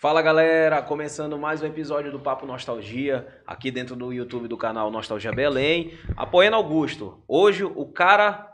Fala galera, começando mais um episódio do Papo Nostalgia, aqui dentro do YouTube do canal Nostalgia Belém, apoiando Augusto. Hoje o cara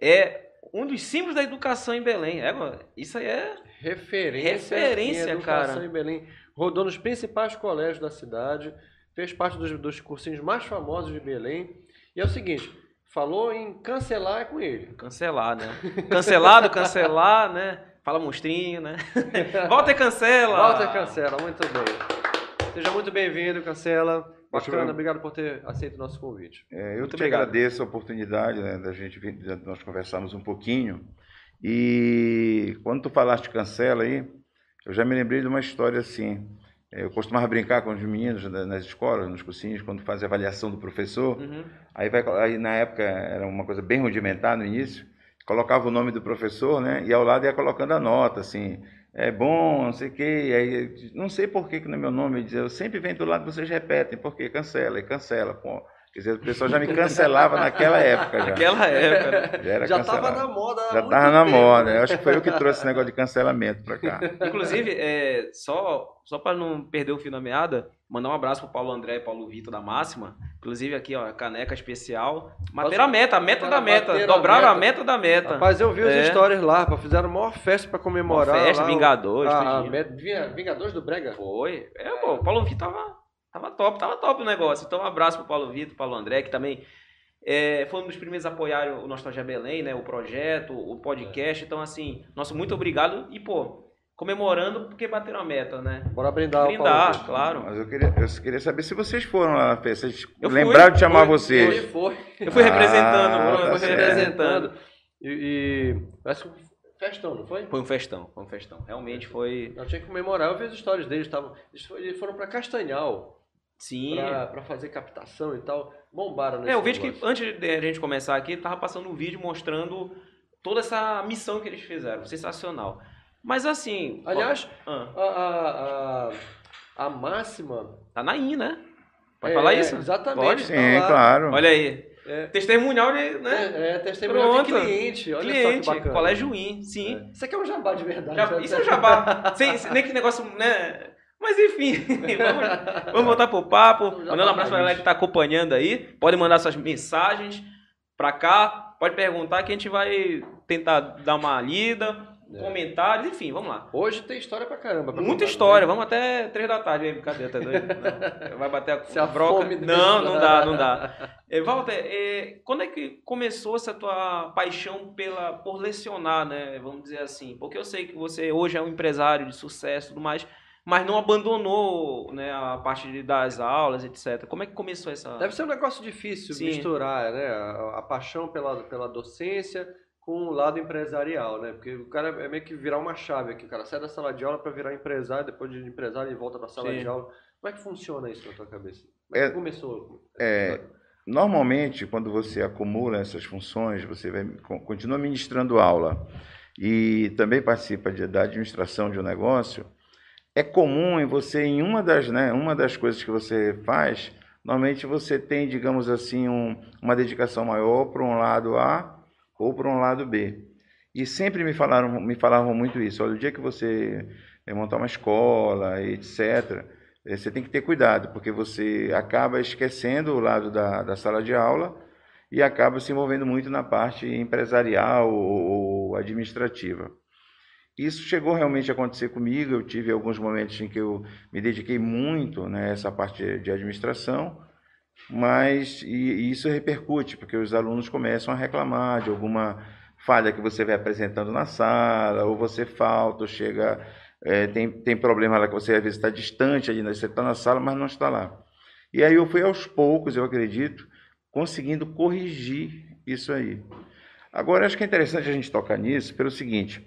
é um dos símbolos da educação em Belém. É, isso aí é Referência, Referência, cara. em Belém. Rodou nos principais colégios da cidade, fez parte dos, dos cursinhos mais famosos de Belém. E é o seguinte, falou em cancelar é com ele. cancelar, né? Cancelado, cancelar, né? Fala monstrinho, né? Walter cancela. Walter Cancela, muito bem. Seja muito bem-vindo, Cancela. Bacana, eu- obrigado por ter aceito o nosso convite. É, eu Muito te obrigado. agradeço a oportunidade né, da gente vir- de nós conversarmos um pouquinho. E quando tu falaste cancela aí, eu já me lembrei de uma história assim. É, Eu costumava brincar com os meninos na- nas escolas, nos cursinhos, quando fazia avaliação do professor. Uhum. Aí, vai, aí na época era uma coisa bem rudimentar no início, colocava o nome do professor, né? E ao lado ia colocando a nota, assim, é bom, não sei o quê. Aí, não sei por que que no meu nome ele dizia, eu sempre venho do lado, vocês repetem, porque cancela e cancela. Pô. Quer dizer, o pessoal já me cancelava naquela época já. Naquela época, né? Já era Já estava na moda Já estava na moda. né? Eu acho que foi eu que trouxe esse negócio de cancelamento pra cá. Inclusive, é, só, só para não perder o fio da meada, mandar um abraço pro Paulo André e Paulo Vitor da Máxima. Inclusive aqui, ó, caneca especial. Bateram a meta, a meta da meta. A Dobraram a meta. da meta. Rapaz, eu vi as É. histórias lá, pá, fizeram a maior festa pra comemorar. Uma festa, lá, Vingadores, a- a Vinga- Vingadores do Brega? Foi. É, pô, o Paulo Vitor tava, tava top, tava top o negócio. Então, um abraço pro Paulo Vitor, Paulo André, que também é, foi um dos primeiros a apoiar o Nostalgia Belém, né? O projeto, o podcast. Então, assim, nosso muito obrigado. E, pô, comemorando porque bateram a meta, né? Bora brindar, Brindar, Paulo. claro. Mas eu queria, eu queria saber se vocês foram lá na festa. Vocês Eu fui, lembraram de chamar fui, vocês. Ele foi. Eu fui Ah, representando, tá eu fui certo. representando. E, e parece que um festão, não foi? Foi um festão, foi um festão. Realmente foi. Eu tinha que comemorar, eu vi as histórias deles, tavam, eles foram- eles foram pra Castanhal Sim. pra, pra fazer captação e tal. Bombaram nesse É, eu vejo que antes de a gente começar aqui, tava passando um vídeo mostrando toda essa missão que eles fizeram. Sensacional. Mas assim. Aliás, ó, ah, a, a, a, a máxima. tá na IN, né? Pode é, falar isso? Exatamente. Pode? tá Sim, lá. claro. Olha aí. É. Testemunhal de. Né? É, é testemunho de Pronto. cliente. Olha Cliente, só que bacana. Colégio IN, sim. É. Isso aqui é um jabá de verdade. Já- né? isso é um jabá. sem, sem- nem que negócio, né? Mas enfim, vamos, vamos voltar pro papo. Mandando um abraço pra galera que tá acompanhando aí. Pode mandar suas mensagens pra cá. Pode perguntar que a gente vai tentar dar uma lida, É. comentários, enfim, vamos lá. Hoje tem história pra caramba. pra Muita história, né? vamos até três da tarde aí, brincadeira, tá doido? Não, vai bater a, Se a broca. Não, não dá, não dá. É, Walter, é, quando é que começou essa tua paixão pela, por lecionar, né? Vamos dizer assim. Porque eu sei que você hoje é um empresário de sucesso e tudo mais, mas não abandonou né, a parte de- das aulas, etc. Como é que começou essa. Deve ser um negócio difícil Sim. misturar, né? A, a paixão pela, pela docência com o lado empresarial, né? Porque o cara é meio que virar uma chave aqui. O cara sai da sala de aula para virar empresário, depois de empresário ele volta para a sala Sim. de aula. Como é que funciona isso na tua cabeça? Como é que É- começou? É, normalmente, quando você acumula essas funções, você vai, con- continua ministrando aula e também participa de- da administração de um negócio, é comum em você, em uma das, né, uma das coisas que você faz, normalmente você tem, digamos assim, um- uma dedicação maior para um lado A ou para um lado B. E sempre me falaram, me falavam muito isso. Olha, o dia que você eh, montar uma escola, etc., eh, você tem que ter cuidado, porque você acaba esquecendo o lado da, da sala de aula e acaba se envolvendo muito na parte empresarial ou, ou administrativa. Isso chegou realmente a acontecer comigo. Eu tive alguns momentos em que eu me dediquei muito né, a essa parte de administração, mas e, e isso repercute, porque os alunos começam a reclamar de alguma falha que você vai apresentando na sala, ou você falta, ou chega, é, tem, tem problema lá que você às vezes está distante ali, né, você está na sala, mas não está lá. E aí eu fui aos poucos, eu acredito, conseguindo corrigir isso aí. Agora, acho que é interessante a gente tocar nisso pelo seguinte: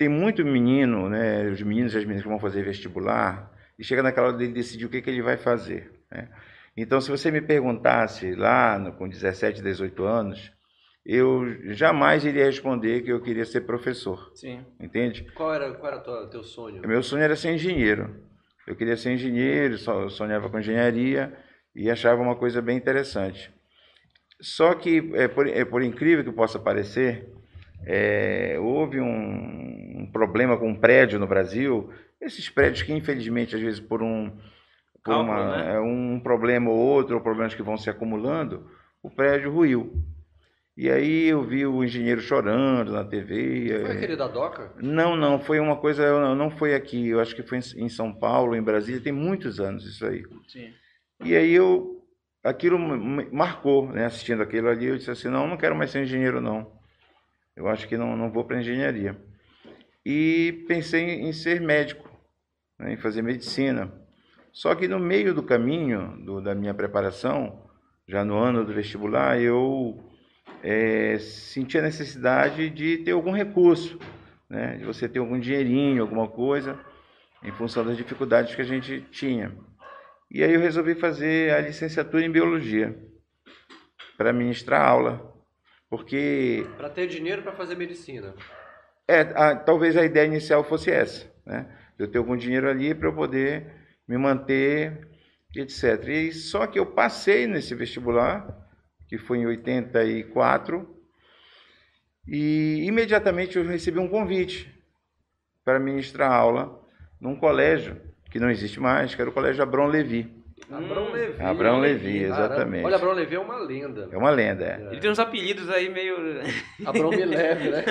tem muito menino, né, os meninos e as meninas que vão fazer vestibular, e chega naquela hora dele decidir o que, que ele vai fazer. Né? Então, se você me perguntasse lá no, com 17, 18 anos, eu jamais iria responder que eu queria ser professor. Sim. Entende? Qual era, qual era o teu sonho? Meu sonho era ser engenheiro. Eu queria ser engenheiro, sonhava com engenharia e achava uma coisa bem interessante. Só que, é por, é por incrível que possa parecer, é, houve um, um, problema com um prédio no Brasil, esses prédios que infelizmente às vezes por um por Cálculo, uma, né? É, um problema ou outro, ou problemas que vão se acumulando, o prédio ruiu. E aí eu vi o engenheiro chorando na TV. Foi é. aquele da DOCA? Não, não, foi uma coisa, não foi aqui, eu acho que foi em São Paulo, em Brasília, tem muitos anos isso aí. Sim. E aí eu, aquilo marcou, né, assistindo aquilo ali, eu disse assim, não, não quero mais ser engenheiro não. Eu acho que não, não vou para engenharia. E pensei em ser médico, né, em fazer medicina. Só que no meio do caminho do, da minha preparação, já no ano do vestibular, eu é, senti a necessidade de ter algum recurso, né, de você ter algum dinheirinho, alguma coisa, em função das dificuldades que a gente tinha. E aí eu resolvi fazer a licenciatura em biologia para ministrar aula porque. Para ter dinheiro para fazer medicina. É, a, talvez a ideia inicial fosse essa, né? Eu ter algum dinheiro ali para eu poder me manter, etc. E só que eu passei nesse vestibular, que foi em 84, e imediatamente eu recebi um convite para ministrar aula num colégio que não existe mais, que era o Colégio Abrão Levi. Abrão hum. Levi. Abrão Levi, exatamente. Olha, Abrão Levi é uma lenda. É uma lenda, é. Ele tem uns apelidos aí meio. Abrão me leve, né?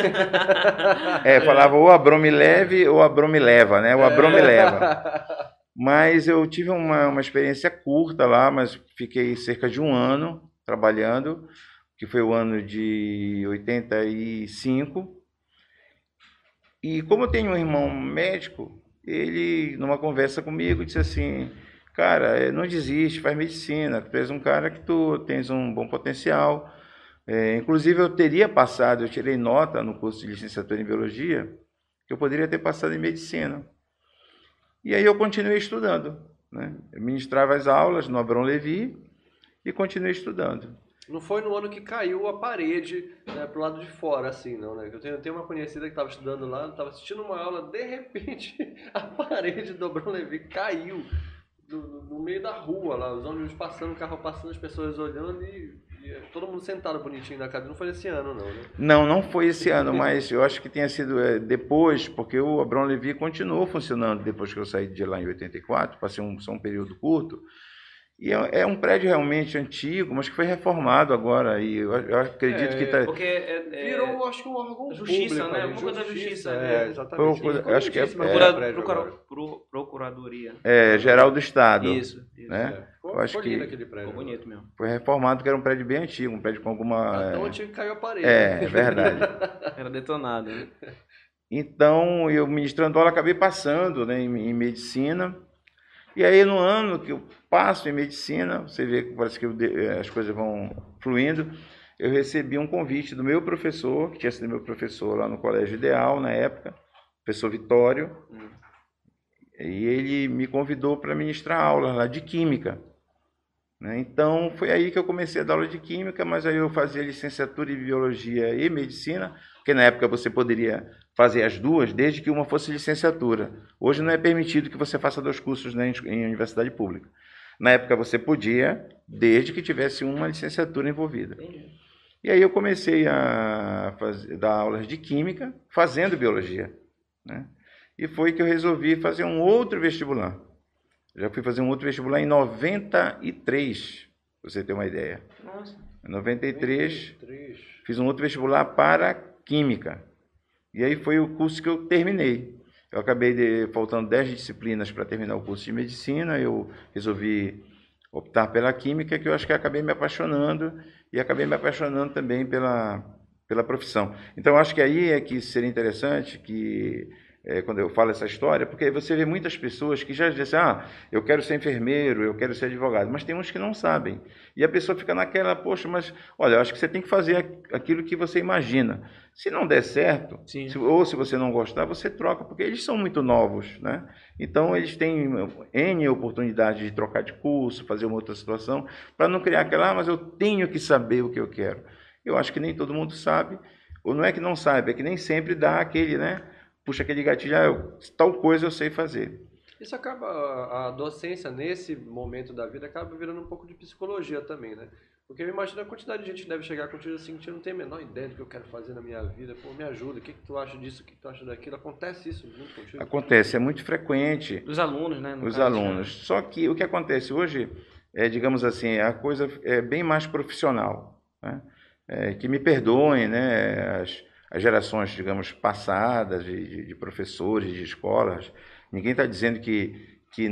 É, falava ou Abrão me leve ou Abrão me leva, né? O Abrão me leva. Mas eu tive uma, uma experiência curta lá, mas fiquei cerca de um ano trabalhando, que foi o ano de 85. E como eu tenho um irmão médico, ele, numa conversa comigo, disse assim: cara, é, não desiste, faz medicina. Tu és um cara que tu tens um bom potencial. É, inclusive, eu teria passado, eu tirei nota no curso de licenciatura em biologia, que eu poderia ter passado em medicina. E aí eu continuei estudando. Né? Eu ministrava as aulas no Abrão Levi e continuei estudando. Não foi no ano que caiu a parede né, pro lado de fora, assim, não, né? Eu tenho, eu tenho uma conhecida que estava estudando lá, estava assistindo uma aula, de repente a parede do Abrão Levi caiu no, no, meio da rua lá, os ônibus passando, o carro passando, as pessoas olhando e, e, todo mundo sentado bonitinho na cadeira. Não foi esse ano, não, né? Não, não foi esse ano, mas eu acho que tenha sido é, depois, porque o Abrão Levi continuou funcionando depois que eu saí de lá em 84, passei um, só um período curto. E é, é, um prédio realmente antigo, mas que foi reformado agora. E eu, eu acredito é, que está. Porque é, é, virou, acho que um órgão justiça, público, né? Um justiça, da justiça. É, exatamente. Procura, acho que é, procura, procura, procuradoria. É, geral do Estado. Isso. isso né? É. Ficou, eu acho que aquele prédio. Ficou bonito mesmo. Foi reformado, que era um prédio bem antigo, um prédio com alguma. Até onde caiu a parede. É, é verdade. era detonado. Né? Então, eu ministrando aula, acabei passando né, em, em medicina. E aí, no ano que eu passo em medicina, você vê que parece que eu, as coisas vão fluindo, eu recebi um convite do meu professor, que tinha sido meu professor lá no Colégio Ideal na época, professor Vitório, hum. e ele me convidou para ministrar aulas lá de Química. Né? Então, foi aí que eu comecei a dar aula de Química, mas aí eu fazia licenciatura em Biologia e Medicina, porque na época você poderia fazer as duas, desde que uma fosse licenciatura. Hoje não é permitido que você faça dois cursos né, em universidade pública. Na época você podia, desde que tivesse uma licenciatura envolvida. E aí eu comecei a fazer, dar aulas de química, fazendo biologia. Né? E foi que eu resolvi fazer um outro vestibular. Já fui fazer um outro vestibular em 93, para você ter uma ideia. Nossa. Em 93, 93, fiz um outro vestibular para química. E aí foi o curso que eu terminei. Eu acabei de, faltando 10 disciplinas para terminar o curso de medicina, eu resolvi optar pela química, que eu acho que acabei me apaixonando e acabei me apaixonando também pela, pela profissão. Então, acho que aí é que seria interessante que é, quando eu falo essa história, porque você vê muitas pessoas que já dizem, ah, eu quero ser enfermeiro, eu quero ser advogado, mas tem uns que não sabem. E a pessoa fica naquela, poxa, mas olha, eu acho que você tem que fazer aquilo que você imagina. Se não der certo, se, ou se você não gostar, você troca, porque eles são muito novos, né? Então eles têm N oportunidade de trocar de curso, fazer uma outra situação, para não criar aquela, ah, mas eu tenho que saber o que eu quero. Eu acho que nem todo mundo sabe, ou não é que não sabe, é que nem sempre dá aquele, né? Puxa aquele gatilho, ah, eu, tal coisa eu sei fazer. Isso acaba, a docência nesse momento da vida acaba virando um pouco de psicologia também, né? Porque eu imagino a quantidade de gente que deve chegar contigo assim, que não tem a menor ideia do que eu quero fazer na minha vida. Pô, me ajuda, o que, que tu acha disso, o que, que tu acha daquilo? Acontece isso muito contigo? Acontece, é muito frequente. Os alunos, né? Os alunos. Né? Só que o que acontece hoje, é, digamos assim, a coisa é bem mais profissional. Né? É, que me perdoem, né? As, as gerações, digamos, passadas de, de, de professores, de escolas. Ninguém está dizendo que, que,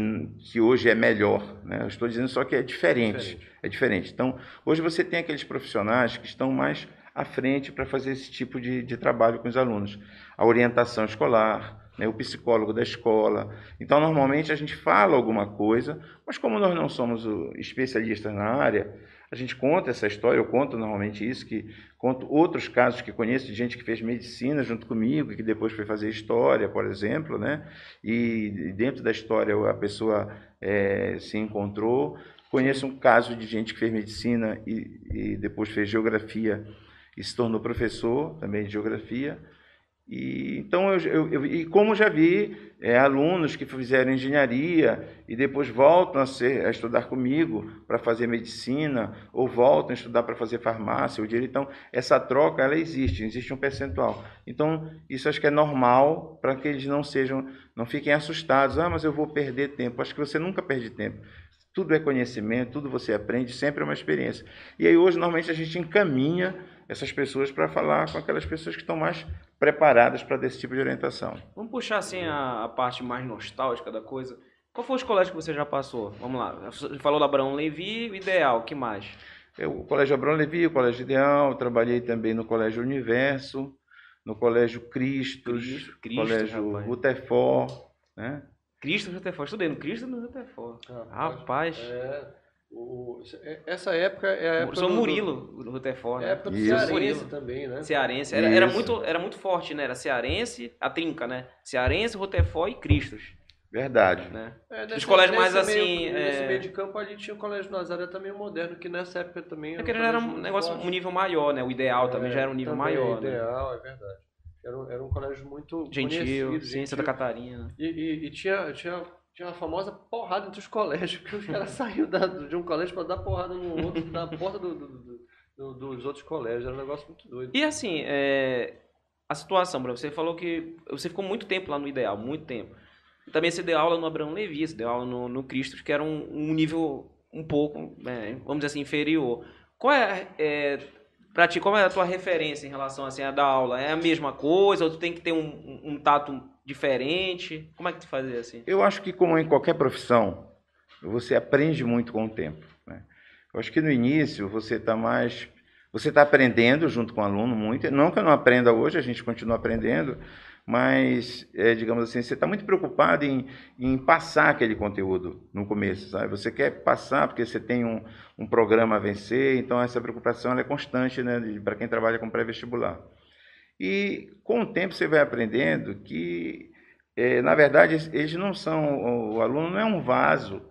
que, hoje é melhor, né? Eu estou dizendo só que é diferente, diferente, é diferente. Então, hoje você tem aqueles profissionais que estão mais à frente para fazer esse tipo de, de trabalho com os alunos. A orientação escolar, né, o psicólogo da escola. Então, normalmente a gente fala alguma coisa, mas como nós não somos especialistas na área, a gente conta essa história, eu conto normalmente isso, que conto outros casos que conheço de gente que fez medicina junto comigo, que depois foi fazer história, por exemplo, né? E dentro da história a pessoa é, se encontrou. Conheço um caso de gente que fez medicina e, e depois fez geografia e se tornou professor também de geografia. E, então, eu, eu, eu, e como já vi é, alunos que fizeram engenharia e depois voltam a, ser, a estudar comigo para fazer medicina, ou voltam a estudar para fazer farmácia ou direito. Então, essa troca, ela existe, existe um percentual. Então, isso acho que é normal para que eles não sejam, não fiquem assustados. Ah, mas eu vou perder tempo. Acho que você nunca perde tempo. Tudo é conhecimento, tudo você aprende, sempre é uma experiência. E aí, hoje, normalmente, a gente encaminha essas pessoas para falar com aquelas pessoas que estão mais preparadas para desse tipo de orientação. Vamos puxar assim a, a, parte mais nostálgica da coisa. Qual foi os colégios que você já passou? Vamos lá. Você falou do Abraão Levi, o Ideal, o que mais? Eu, o Colégio Abraão Levi, o Colégio Ideal, trabalhei também no Colégio Universo, no Colégio Cristos, Cristo, Cristo Colégio Rutefor, né? Cristo Rutefor, estudei no Cristo e no Rutefor. Ah, rapaz. É... O, é, essa época é a época. Sou Murilo, do Rutherford. Né? É a época do Isso. Cearense também, né? Cearense. Era, era, muito, era muito forte, né? Era Cearense, a trinca, né? Cearense, Rutherford e Cristos. Verdade. Né? É, nesse, Os colégios mais assim. Meio, é... Nesse meio de campo ali tinha o Colégio Nazaré também moderno, que nessa época também. Era, é era um negócio, forte. um nível maior, né? O ideal também já era um nível maior. O né? ideal, né? é verdade. Era um, era um colégio muito. Gentil, sim, Santa Catarina. E, e, e tinha, tinha tinha uma famosa porrada entre os colégios, que os caras saíram da, de um colégio para dar porrada no outro, na porta do, do, do, dos outros colégios. Era um negócio muito doido. E assim, é, a situação, Bruno, você falou que você ficou muito tempo lá no Ideal, muito tempo. Também você deu aula no Abraão Levi, você deu aula no, no Cristo, que era um, um nível um pouco, é, vamos dizer assim, inferior. Qual é, é para ti, qual é a tua referência em relação assim, a dar aula? É a mesma coisa ou tu tem que ter um, um, um tato diferente? Como é que tu fazia assim? Eu acho que como em qualquer profissão, você aprende muito com o tempo. Né? Eu acho que no início você está mais, você está aprendendo junto com o aluno muito. Não que eu não aprenda hoje, a gente continua aprendendo, mas é, digamos assim, você está muito preocupado em, em, passar aquele conteúdo no começo, sabe? Você quer passar porque você tem um, um programa a vencer, então essa preocupação é constante, né, para quem trabalha com pré-vestibular. E com o tempo você vai aprendendo que, é, na verdade, eles não são, o aluno não é um vaso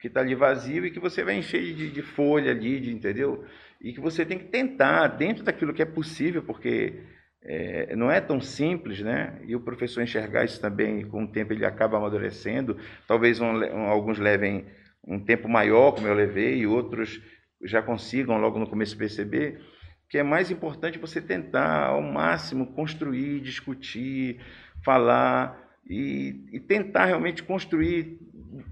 que está ali vazio e que você vai encher de, de folha ali, de, entendeu? E que você tem que tentar, dentro daquilo que é possível, porque é, não é tão simples, né? E o professor enxergar isso também, com o tempo ele acaba amadurecendo. Talvez um, alguns levem um tempo maior, como eu levei, e outros já consigam logo no começo perceber que é mais importante você tentar ao máximo construir, discutir, falar e, e tentar realmente construir,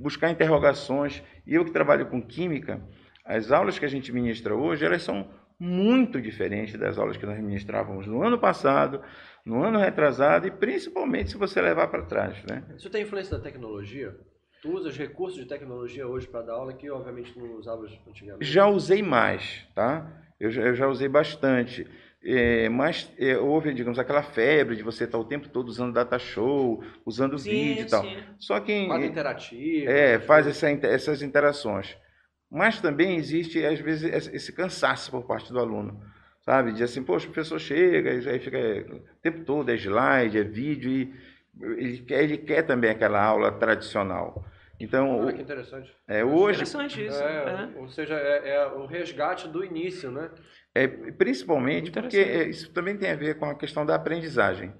buscar interrogações. E eu que trabalho com química, as aulas que a gente ministra hoje, elas são muito diferentes das aulas que nós ministrávamos no ano passado, no ano retrasado e principalmente se você levar para trás. Né? Isso tem influência da tecnologia? Tu usa os recursos de tecnologia hoje para dar aula que obviamente não usava antigamente? Já usei mais, tá? Eu já, eu já usei bastante. é, mas é, houve, digamos, aquela febre de você estar o tempo todo usando data show, usando Sim, vídeo e tal. sim. Só que Quadro interativo. é, faz essa, essas interações. Mas também existe, às vezes, esse cansaço por parte do aluno. Sabe? De assim, poxa, o professor chega, e aí fica o tempo todo, é slide, é vídeo, e ele quer, ele quer também aquela aula tradicional. Então, Olha o- que interessante. é, hoje, Interessante isso. É, é. Ou seja, é, é o resgate do início, né? É, principalmente porque é, isso também tem a ver com a questão da aprendizagem.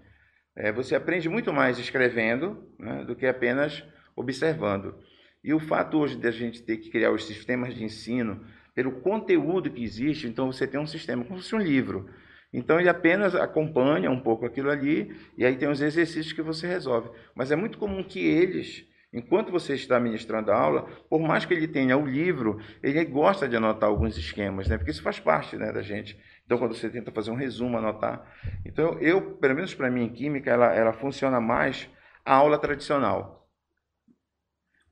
É, você aprende muito mais escrevendo né, do que apenas observando. E o fato hoje de a gente ter que criar os sistemas de ensino pelo conteúdo que existe, então você tem um sistema como se fosse um livro. Então ele apenas acompanha um pouco aquilo ali e aí tem os exercícios que você resolve. Mas é muito comum que eles, enquanto você está ministrando a aula, por mais que ele tenha o livro, ele gosta de anotar alguns esquemas, né? Porque isso faz parte, né, da gente. Então quando você tenta fazer um resumo, anotar. Então eu, pelo menos para mim em química, ela, ela funciona mais a aula tradicional.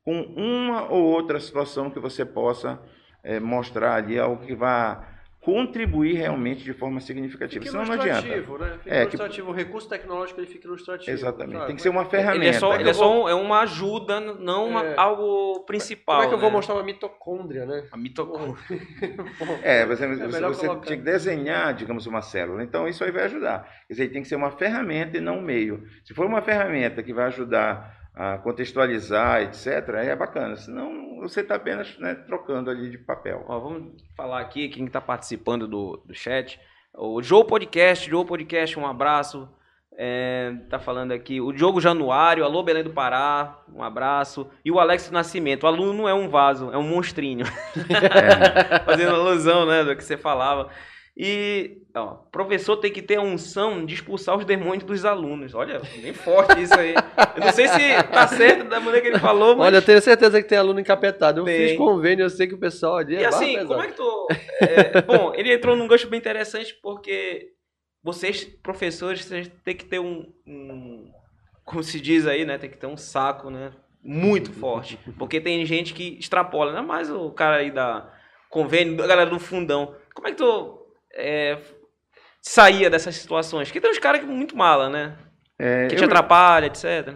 Com uma ou outra situação que você possa eh, mostrar ali algo que vá contribuir realmente de forma significativa. Fica Senão não adianta. ilustrativo, né? Fica É, que- ilustrativo. O recurso tecnológico ele fica ilustrativo. Exatamente. sabe? Tem que ser uma ferramenta. Ele é só, ele é só um- é uma ajuda, não uma- É. algo principal. Como é que eu vou né? mostrar uma mitocôndria, né? A mitocôndria. É, você, É você, melhor você tinha que desenhar, digamos, uma célula. Então, isso aí vai ajudar. Quer dizer, tem que ser uma ferramenta e não um meio. Se for uma ferramenta que vai ajudar a contextualizar, etc., aí é bacana. Senão, você está apenas né, trocando ali de papel. Ó, vamos falar aqui, quem está participando do, do chat. O Joe Podcast, Joe Podcast, um abraço. É, tá falando aqui. O Diogo Januário, alô Belém do Pará, um abraço. E o Alex Nascimento, o aluno não é um vaso, é um monstrinho. Fazendo alusão, né, do que você falava. E, ó, professor tem que ter a unção de expulsar os demônios dos alunos. Olha, bem forte isso aí. Eu não sei se tá certo da maneira que ele falou, mas... Olha, eu tenho certeza que tem aluno encapetado. Eu Tem. fiz convênio, eu sei que o pessoal ali é E assim, pesada. como é que tu. é, bom, ele entrou num gancho bem interessante porque vocês, professores, vocês têm que ter um, um- Como se diz aí, né? Tem que ter um saco, né? Muito forte. Porque tem gente que extrapola, ainda mais o cara aí da convênio, a galera do fundão. Como é que tu é, saía dessas situações? Porque tem uns caras que muito mala, né? É, Que eu- te atrapalha, etc.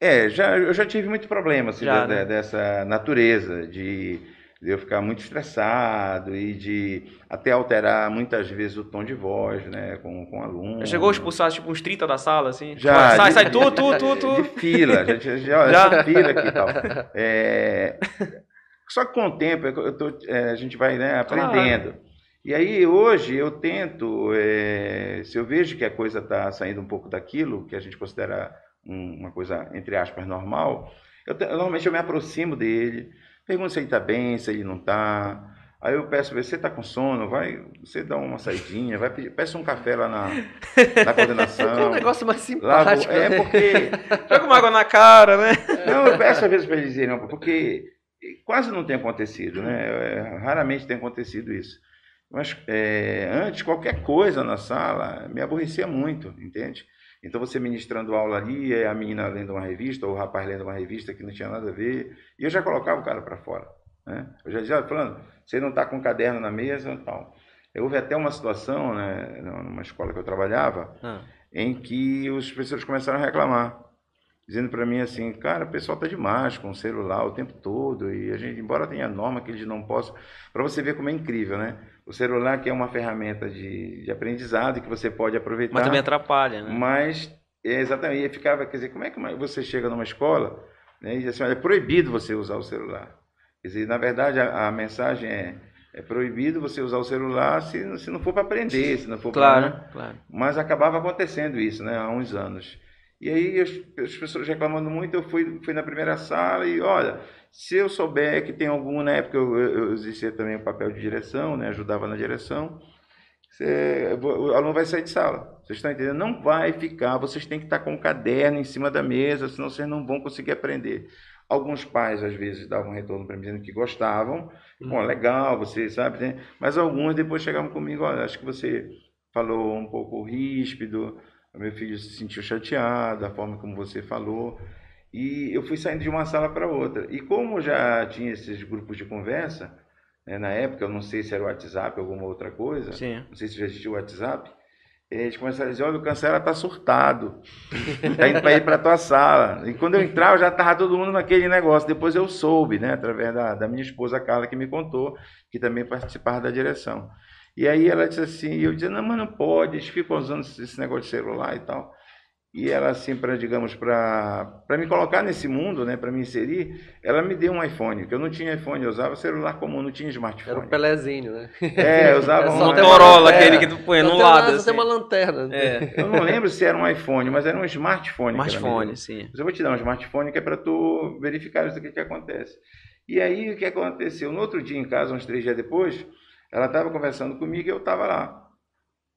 É, já, eu já tive muito problema assim, Já, de- né? de- dessa natureza de, de eu ficar muito estressado e de até alterar muitas vezes o tom de voz, né, com, com aluno. Já chegou a expulsar tipo uns 30 da sala, assim? Já, Sai, de- sai, tu, tu, tu, tu. De fila, já, já, já, fila aqui e tal. É, só que com o tempo eu tô- é, a gente vai né, Claro. E aí hoje eu tento, é, se eu vejo que a coisa está saindo um pouco daquilo que a gente considera um- uma coisa, entre aspas, normal, eu, te- normalmente eu me aproximo dele, pergunto se ele está bem, se ele não está. Aí eu peço, você está com sono? Vai, você dá uma saidinha, vai pedir, peça um café lá na, na É um coordenação. negócio mais simpático. é né? porque Joga uma água na cara, né? não, eu peço às vezes para eles irem, porque quase não tem acontecido, né? É, Raramente tem acontecido isso. Mas é, antes, qualquer coisa na sala me aborrecia muito, entende? Então você ministrando aula ali, a menina lendo uma revista, ou o rapaz lendo uma revista que não tinha nada a ver, e eu já colocava o cara para fora. Né? Eu já dizia, "Olha, falando, você não está com um caderno na mesa e tal. Houve até uma situação, né, numa escola que eu trabalhava, Ah. em que os professores começaram a reclamar, dizendo para mim assim, cara, o pessoal tá demais com o celular o tempo todo e a gente, embora tenha norma que eles não possam, para você ver como é incrível, né? O celular que é uma ferramenta de, de aprendizado que você pode aproveitar, Mas também atrapalha, né? mas é, exatamente, e ficava, quer dizer, como é que você chega numa escola né, e diz assim, olha, é proibido você usar o celular. Quer dizer, na verdade, a, a mensagem é, é proibido você usar o celular se, se não for para aprender, se não for para... Claro, claro. Mas acabava acontecendo isso, né, há uns anos. E aí as, as pessoas reclamando muito, eu fui, fui na primeira sala e, olha, se eu souber que tem algum, na época eu, eu, exercia também o papel de direção, né, ajudava na direção, você- o aluno vai sair de sala. Vocês estão entendendo? Não vai ficar, vocês têm que estar com o caderno em cima da mesa, senão vocês não vão conseguir aprender. Alguns pais, às vezes, davam retorno para mim dizendo que gostavam. Bom, legal, você sabe, né? Mas alguns depois chegavam comigo, olha, acho que você falou um pouco ríspido, meu filho se sentiu chateado, da forma como você falou. E eu fui saindo de uma sala para outra. E como já tinha esses grupos de conversa, né, na época, eu não sei se era o WhatsApp ou alguma outra coisa, Sim. não sei se já existia o WhatsApp, eles começaram a dizer, olha, o cancela tá surtado, tá indo para ir para tua sala. E quando eu entrava, já tava todo mundo naquele negócio. Depois eu soube, né, através da, da minha esposa Carla, que me contou, que também participava da direção. E aí ela disse assim, e eu dizia, não, mas não pode, eles ficam usando esse negócio de celular e tal. E ela, assim, para, digamos, para me colocar nesse mundo, né, para me inserir, ela me deu um iPhone, porque eu não tinha iPhone, eu usava celular comum, não tinha Era smartphone. o Pelezinho, né? É, eu usava É um Motorola, aquele que tu põe no lado. assim. tem uma lanterna. É, Eu não lembro se era um iPhone, mas era um smartphone. que smartphone, sim. Mas eu vou te dar um smartphone que é para tu verificar isso aqui que acontece. E aí o que aconteceu? No outro dia em casa, uns três dias depois, ela estava conversando comigo e eu estava lá.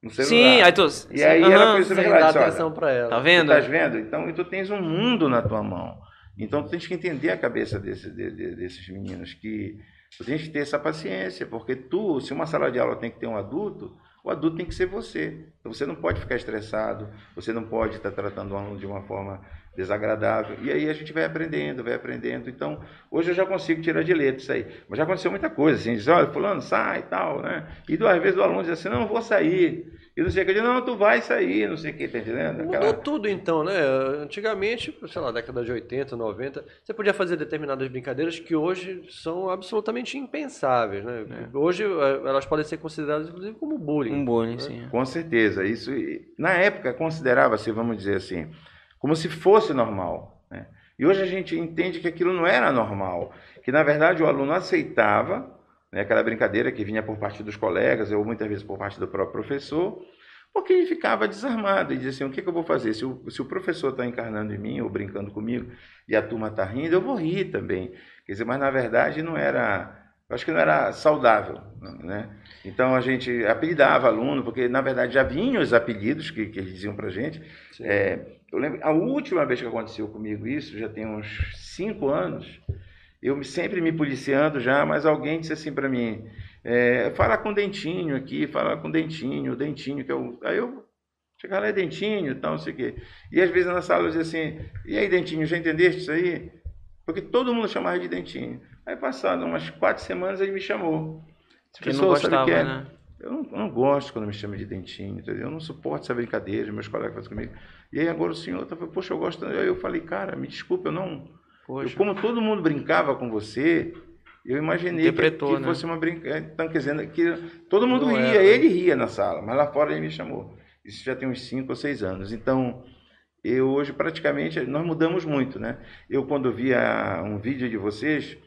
No celular. Sim, aí tu. E aí ela fez dar verdade, olha, atenção pra ela. Tá Tu vendo? estás vendo? Então, tu tens um mundo na tua mão. Então, tu tens que entender a cabeça desse, de- de- desses meninos, que tu tens que ter essa paciência, porque tu, se uma sala de aula tem que ter um adulto, o adulto tem que ser você. Então, você não pode ficar estressado, você não pode estar tratando o aluno de uma forma desagradável. E aí a gente vai aprendendo, vai aprendendo. Então, hoje eu já consigo tirar de letra isso aí. Mas já aconteceu muita coisa, assim, diz, olha, fulano, sai e tal, né? E duas vezes o aluno diz assim, não, eu vou sair. E não sei o que, eu digo, não, tu vai sair, não sei o que, tá entendendo? Mudou tudo então, né? Antigamente, sei lá, década de 80, 90, você podia fazer determinadas brincadeiras que hoje são absolutamente impensáveis, né? Hoje eh, elas podem ser consideradas inclusive como bullying. Um bullying, sim. Com certeza. Isso, na época, considerava-se, vamos dizer assim, como se fosse normal. Né? E hoje a gente entende que aquilo não era normal. Que, na verdade, o aluno aceitava né, aquela brincadeira que vinha por parte dos colegas, ou muitas vezes por parte do próprio professor, porque ele ficava desarmado e dizia assim, o que, que eu vou fazer? Se o, se o professor está encarnando em mim ou brincando comigo e a turma está rindo, eu vou rir também. Quer dizer, mas na verdade não era, eu acho que não era saudável, né? Então a gente apelidava aluno, porque na verdade já vinham os apelidos que, que eles diziam para gente. É, eu lembro, a última vez que aconteceu comigo isso, já tem uns cinco anos, eu sempre me policiando já, mas alguém disse assim para mim, é, fala com o dentinho aqui, fala com o dentinho, o dentinho, que o. Aí eu chegava lá, é dentinho e tal, não sei o quê. E às vezes na sala eu dizia assim, e aí, dentinho, já entendeste isso aí? Porque todo mundo chamava de dentinho. Aí passado umas quatro semanas ele me chamou. Disse, Que não "Professor, sabe gostava, que é?" né? Eu não, eu não gosto quando me chamam de dentinho, entendeu? Eu não suporto essa brincadeira, meus colegas fazem comigo. E aí agora o senhor tá falando, poxa, eu gosto. Aí eu falei, cara, me desculpa, eu não. Eu, Poxa. como todo mundo brincava com você, eu imaginei que, que né? fosse uma brincadeira. Então, quer dizer, que todo mundo Não ria, era, né? ele ria na sala, mas lá fora ele me chamou. Isso já tem uns 5 ou 6 anos. Então, eu hoje praticamente, nós mudamos muito, né? Eu quando via um vídeo de vocês,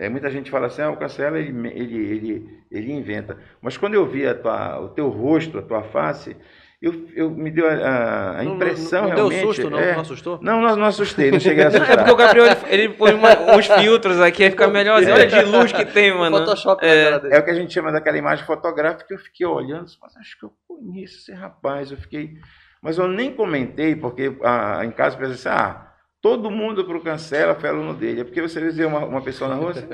é, muita gente fala assim, ah, o Cancela, ele, ele, ele, ele inventa. Mas quando eu vi a tua, o teu rosto, a tua face, eu, eu me deu a, a- a Não- não- impressão não, não realmente... deu susto, não? é, Não assustou? não, não, não assustei, não cheguei a assustar. é porque o Gabriel ele, ele põe uma- uns filtros aqui, aí fica melhorzinho. Olha de luz que tem, mano. Photoshop É. É o que a gente chama daquela imagem fotográfica. Eu fiquei olhando, mas acho que eu conheço esse rapaz. Eu fiquei, mas eu nem comentei porque ah, em casa eu pensei assim, ah, todo mundo pro cancela foi aluno dele. É porque você vê uma, uma pessoa na rua, assim,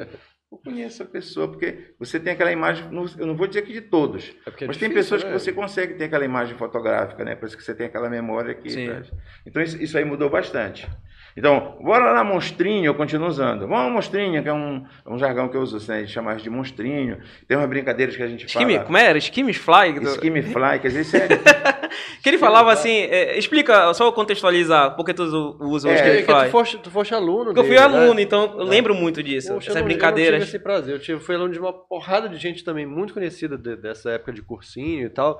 eu conheço a pessoa porque você tem aquela imagem. Eu não vou dizer que de todos, É é mas tem difícil, pessoas né? que você consegue ter aquela imagem fotográfica, né? Por isso que você tem aquela memória aqui. Então isso, isso aí mudou bastante. Então, bora lá, monstrinho, eu continuo usando. Vamos, monstrinho, que é um, é um jargão que eu uso, né? De chamar de monstrinho. Tem umas brincadeiras que a gente Skimmy, fala. como era? Skimmy's Fly? Skimmy fly, quer dizer, isso é, Que ele falava assim, é, explica, só contextualizar, por que tu usa o É, Skimmy Porque Fly? tu foste, tu foste aluno Porque eu fui né? aluno, então eu lembro muito disso, Poxa, eu essas Eu não brincadeiras. tive esse prazer. Eu tive, fui aluno de uma porrada de gente também muito conhecida de- dessa época de cursinho e tal.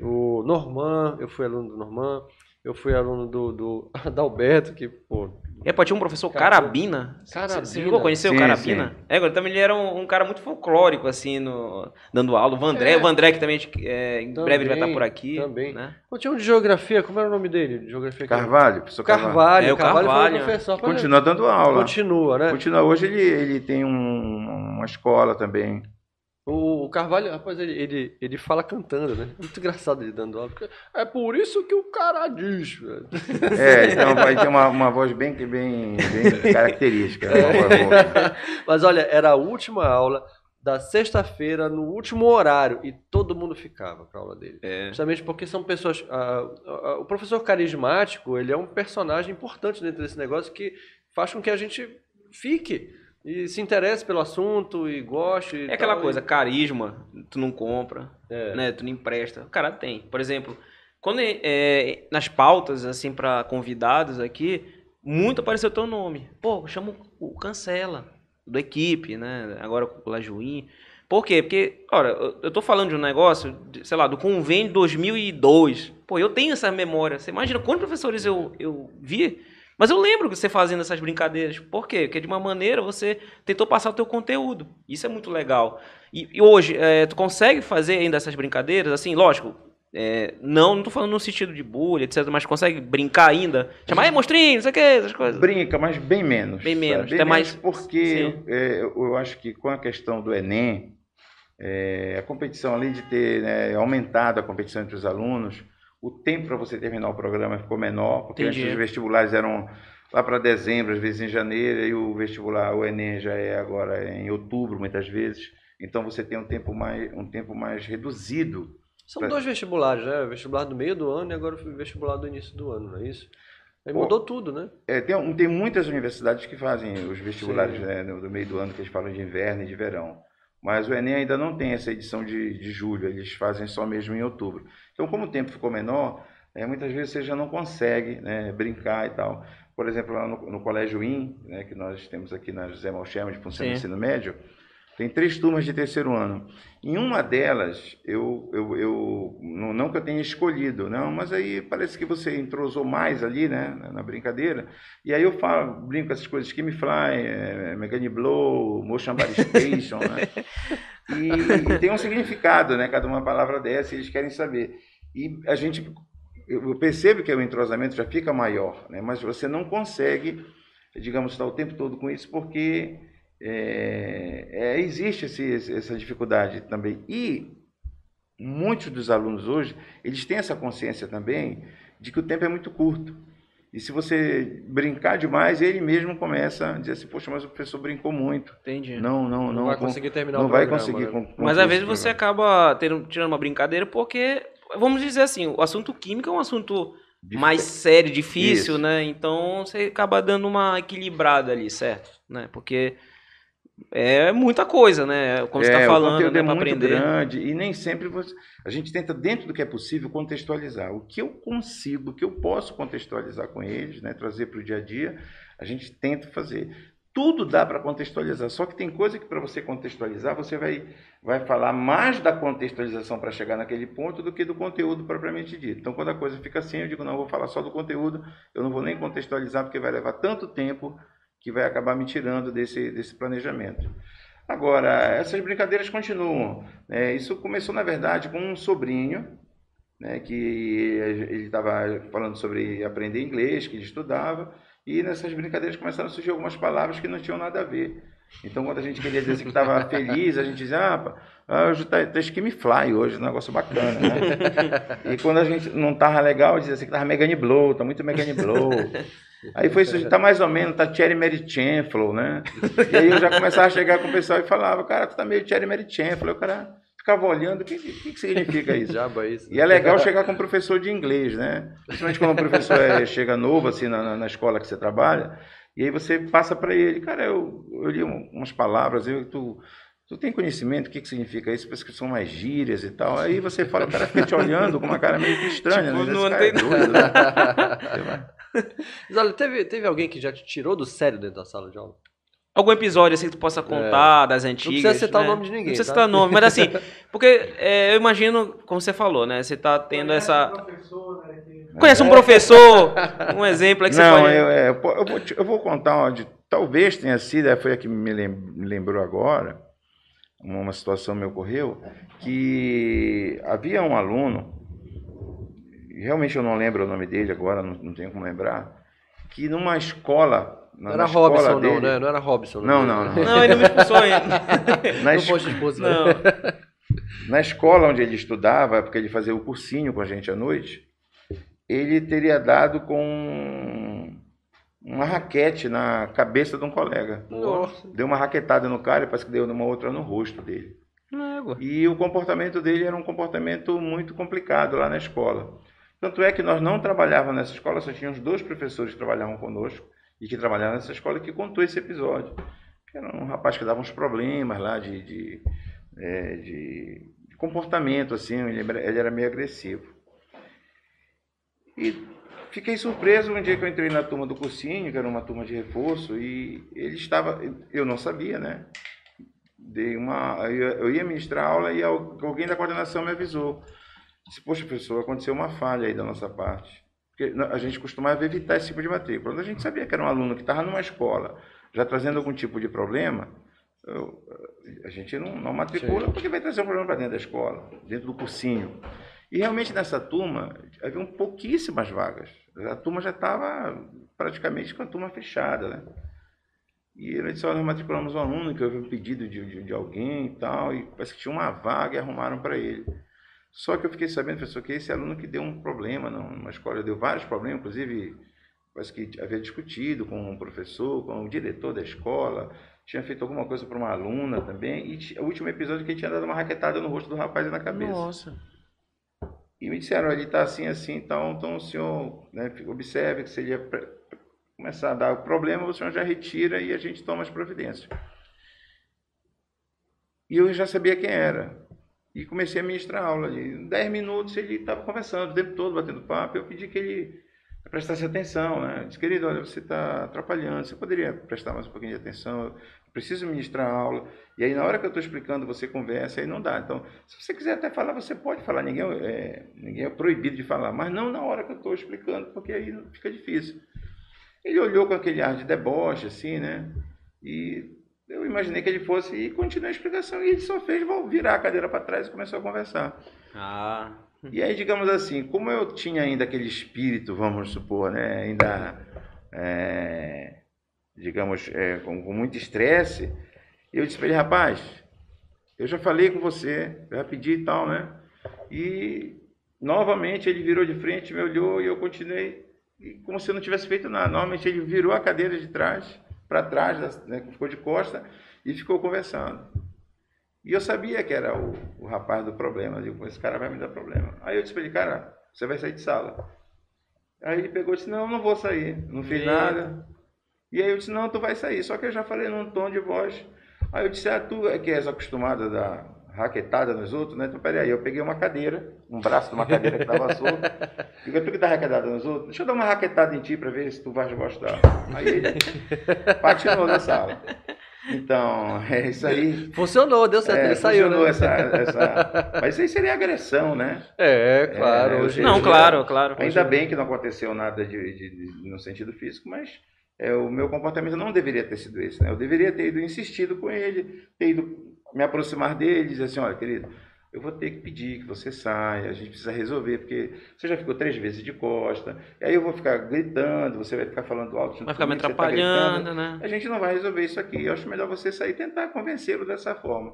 O Norman, eu fui aluno do Norman. Eu fui aluno do, do Adalberto, que, pô, É, pode ter um professor Cara, Carabina. Você- Carabina. Você chegou a conhecer Sim, o Carabina? É, agora também ele era um, um cara muito folclórico, assim, no, dando aula. O Vandré, É. o Vandré que também, é, em Também, breve ele vai estar por aqui. também. Né? Pô, tinha um de geografia, como era o nome dele? De Geografia Carvalho, professor Carvalho. Carvalho. É, o Carvalho, Carvalho. foi o professor. Continua dando aula. Continua, né? Continua. Hoje ele, ele tem um- uma escola também. O, Carvalho, rapaz, ele, ele, ele fala cantando, né? Muito engraçado ele dando aula. porque É por isso que o cara diz. velho. É, então vai ter uma, uma voz bem, bem, bem característica. boa. Mas olha, era a última aula da sexta-feira, no último horário, e todo mundo ficava para a aula dele. É. Justamente porque são pessoas. ah, ah, o professor carismático, ele é um personagem importante dentro desse negócio que faz com que a gente fique E se interessa pelo assunto e goste. e É aquela tal, coisa, e- carisma, tu não compra, É. né? Tu não empresta. O cara tem. Por exemplo, quando é, nas pautas, assim, para convidados aqui, muito apareceu teu nome. Pô, chama o Cancela, do equipe, né? Agora com o Lajuim. Por quê? Porque, olha, eu- tô falando de um negócio, de, sei lá, do convênio 2002. Pô, eu tenho essa memória. Você imagina quantos professores eu, eu vi? Mas eu lembro que você fazendo essas brincadeiras. Por quê? Porque de uma maneira você tentou passar o teu conteúdo. Isso é muito legal. E, e hoje, é, tu consegue fazer ainda essas brincadeiras? Assim, lógico, é, não, não tô falando no sentido de bullying, etc, mas consegue brincar ainda? Chamar, ei, monstrinho, não sei o que, essas coisas. Brinca, mas bem menos. Bem menos, Bem até menos mais- porque é, eu eu acho que com a questão do Enem, é, a competição, além de ter né, aumentado a competição entre os alunos, o tempo para você terminar o programa ficou menor, porque Entendi. antes os vestibulares eram lá para dezembro, às vezes em janeiro, e o vestibular, o Enem já é agora em outubro, muitas vezes. Então você tem um tempo mais, um tempo mais reduzido São dois vestibulares, né? O vestibular do meio do ano e agora o vestibular do início do ano, não é isso? Aí Pô. mudou tudo, né? É, tem, tem muitas universidades que fazem os vestibulares né, no meio do ano, que eles falam de inverno e de verão. Mas o Enem ainda não tem essa edição de, de julho, eles fazem só mesmo em outubro. Então, como o tempo ficou menor, é, muitas vezes você já não consegue né, brincar e tal. Por exemplo, lá no, no Colégio IN, né, que nós temos aqui na José Malchema, de Função do. Ensino Médio, tem três turmas de terceiro ano. Em uma delas, eu, eu, eu não, que eu tenha escolhido, não, mas aí parece que você entrosou mais ali, né, na- brincadeira. E aí eu falo, brinco com essas coisas, Kimi Fly, é, Blow, Motion Body Station, né? E, e tem um significado, né, cada uma palavra dessa, e eles querem saber. E a gente, eu percebo que o entrosamento já fica maior, né, mas você não consegue, digamos, estar o tempo todo com isso, porque é, é, existe esse- essa dificuldade também. E muitos dos alunos hoje, eles têm essa consciência também de que o tempo é muito curto. E se você brincar demais, ele mesmo começa a dizer assim, poxa, mas o professor brincou muito. Entendi. Não, não, Não, não. vai con- conseguir terminar não o vai programa, conseguir né? Mas às vezes você acaba tendo- tirando uma brincadeira porque, vamos dizer assim, o assunto químico é um assunto Dif- mais sério, difícil, Isso. né? Então você acaba dando uma equilibrada ali, certo? Né? Porque é muita coisa, né? Como você é, está o falando, conteúdo né? é muito aprender. grande e nem sempre você... A gente tenta, dentro do que é possível, contextualizar. O que eu consigo, o que eu posso contextualizar com eles, né, trazer para o dia a dia, a gente tenta fazer. Tudo dá para contextualizar, só que tem coisa que para você contextualizar, você vai, vai falar mais da contextualização para chegar naquele ponto do que do conteúdo propriamente dito. Então, quando a coisa fica assim, eu digo, não, eu vou falar só do conteúdo, eu não vou nem contextualizar, porque vai levar tanto tempo que vai acabar me tirando desse, desse planejamento. Agora, essas brincadeiras continuam. né? isso começou, na verdade, com um sobrinho, né, que ele estava falando sobre aprender inglês, que ele estudava, e nessas brincadeiras começaram a surgir algumas palavras que não tinham nada a ver. Então, quando a gente queria dizer que estava feliz, a gente dizia, ah, pá, ah, hoje está tá Scheme Fly, hoje, um negócio bacana, né? E quando a gente não estava legal, dizia assim que estava Blow, está muito Megane Blow. Aí foi isso, tá mais ou menos, tá Thierry Chancellor, né? E aí eu já começava a chegar com o pessoal e falava, cara, tu tá meio Thierry Chancellor. O cara ficava olhando, o que, que, que significa isso? É isso. E é legal chegar com um professor de inglês, né? Principalmente quando o professor é- chega novo, assim, na, na- escola que você trabalha, e aí você passa para ele, cara, eu, eu li um- umas palavras, eu, tu, tu tem conhecimento, o que, que significa isso? Parece que são mais gírias e tal. Aí você fala, o cara fica te olhando com uma cara meio estranha, Tipo, né? não Esse cara é tem- doido, né? Mas olha, teve, teve alguém que já te tirou do sério dentro da sala de aula? Algum episódio assim que tu possa contar das antigas. precisa citar o né? nome de ninguém, Não precisa tá? citar nome, mas assim, porque é, eu imagino, como você falou, né? Você tá tendo essa. Conhece um professor, um exemplo aí que você Não, pode. eu, é, eu, eu vou, eu vou contar onde talvez tenha sido, é, foi a que me lem- me lembrou agora, uma, uma situação me ocorreu, que havia um aluno, realmente eu não lembro o nome dele agora, não, não tenho como lembrar, que numa escola. Na, Não era escola Robson, não, dele- né? Não era Robson. Não, não, não. Não, ele não me expulsou ainda. Na, Não es- expor, né? Não. na escola onde ele estudava, porque ele fazia o cursinho com a gente à noite, ele teria dado com uma raquete na cabeça de um colega. Nossa. Deu uma raquetada no cara e parece que deu uma outra no rosto dele. E o comportamento dele era um comportamento muito complicado lá na escola. Tanto é que nós não trabalhávamos nessa escola, só tínhamos dois professores que trabalhavam conosco e que trabalhavam nessa escola que contou esse episódio. Era um rapaz que dava uns problemas lá de, de, é, de, comportamento, assim, ele, ele era meio agressivo. E fiquei surpreso um dia que eu entrei na turma do cursinho, que era uma turma de reforço, e ele estava, eu não sabia, né? Dei uma, eu ia ministrar aula e alguém da coordenação me avisou. Disse, poxa, professor, aconteceu uma falha aí da nossa parte. Porque a gente costumava evitar esse tipo de matrícula. Quando a gente sabia que era um aluno que estava numa escola, já trazendo algum tipo de problema, eu, a gente não, não matricula Sim. porque vai trazer um problema para dentro da escola, dentro do cursinho. E realmente nessa turma havia pouquíssimas vagas. A turma já estava praticamente com a turma fechada, né? E ele disse, olha, nós matriculamos um aluno que houve um pedido de, de, de, alguém e tal, e parece que tinha uma vaga e arrumaram para ele. Só que eu fiquei sabendo, professor, que esse aluno que deu um problema numa escola, deu vários problemas, inclusive parece que havia discutido com um professor, com o diretor da escola, tinha feito alguma coisa para uma aluna também, e o último episódio que ele tinha dado uma raquetada no rosto do rapaz e na cabeça. Nossa. E me disseram, ele está assim, assim, então, então o senhor né, observe que se ele começar a dar o problema, o senhor já retira e a gente toma as providências. E eu já sabia quem era. E comecei a ministrar aula. Em 10 minutos ele estava conversando o tempo todo, batendo papo. Eu pedi que ele prestasse atenção, né? Disse, querido, olha, você está atrapalhando, você poderia prestar mais um pouquinho de atenção, eu preciso ministrar aula. E aí, na hora que eu estou explicando, você conversa, aí não dá. Então, se você quiser até falar, você pode falar, ninguém é, ninguém é proibido de falar, mas não na hora que eu estou explicando, porque aí fica difícil. Ele olhou com aquele ar de deboche, assim, né? E eu imaginei que ele fosse e continuou a explicação. E ele só fez virar a cadeira para trás e começou a conversar. Ah. E aí, digamos assim, como eu tinha ainda aquele espírito, vamos supor, né, ainda, é, digamos, é, com, com, muito estresse, eu disse para ele, rapaz, eu já falei com você, já pedi e tal, né? E novamente ele virou de frente, me olhou e eu continuei, como se eu não tivesse feito nada. Normalmente ele virou a cadeira de trás, para trás, né, ficou de costa e ficou conversando. E eu sabia que era o, o rapaz do problema. Eu digo, esse cara vai me dar problema. Aí eu disse para ele, cara, você vai sair de sala. Aí ele pegou e disse, não, não vou sair. Não fiz nada. E aí eu disse, não, tu vai sair. Só que eu já falei num tom de voz. Aí eu disse, ah, tu é que és acostumada a dar raquetada nos outros, né? Então, peraí, eu peguei uma cadeira, um braço de uma cadeira que estava solto. Digo, tu que tá raquetada nos outros? Deixa eu dar uma raquetada em ti para ver se tu vais gostar. Aí ele patinou na sala. Então, é isso aí. Funcionou, deu certo, é, ele saiu, né? Essa, essa... Mas isso aí seria agressão, né? É, claro. É, hoje, não, claro, claro. Ainda hoje... bem que não aconteceu nada de, de, de, no sentido físico, mas é, o meu comportamento não deveria ter sido esse, né? Eu deveria ter ido insistido com ele, ter ido me aproximar dele e dizer assim, olha, querido, eu vou ter que pedir que você saia, a gente precisa resolver, porque você já ficou três vezes de costa, e aí eu vou ficar gritando, você vai ficar falando alto. Vai ficar me tá atrapalhando, tá né? A gente não vai resolver isso aqui. Eu acho melhor você sair e tentar convencê-lo dessa forma.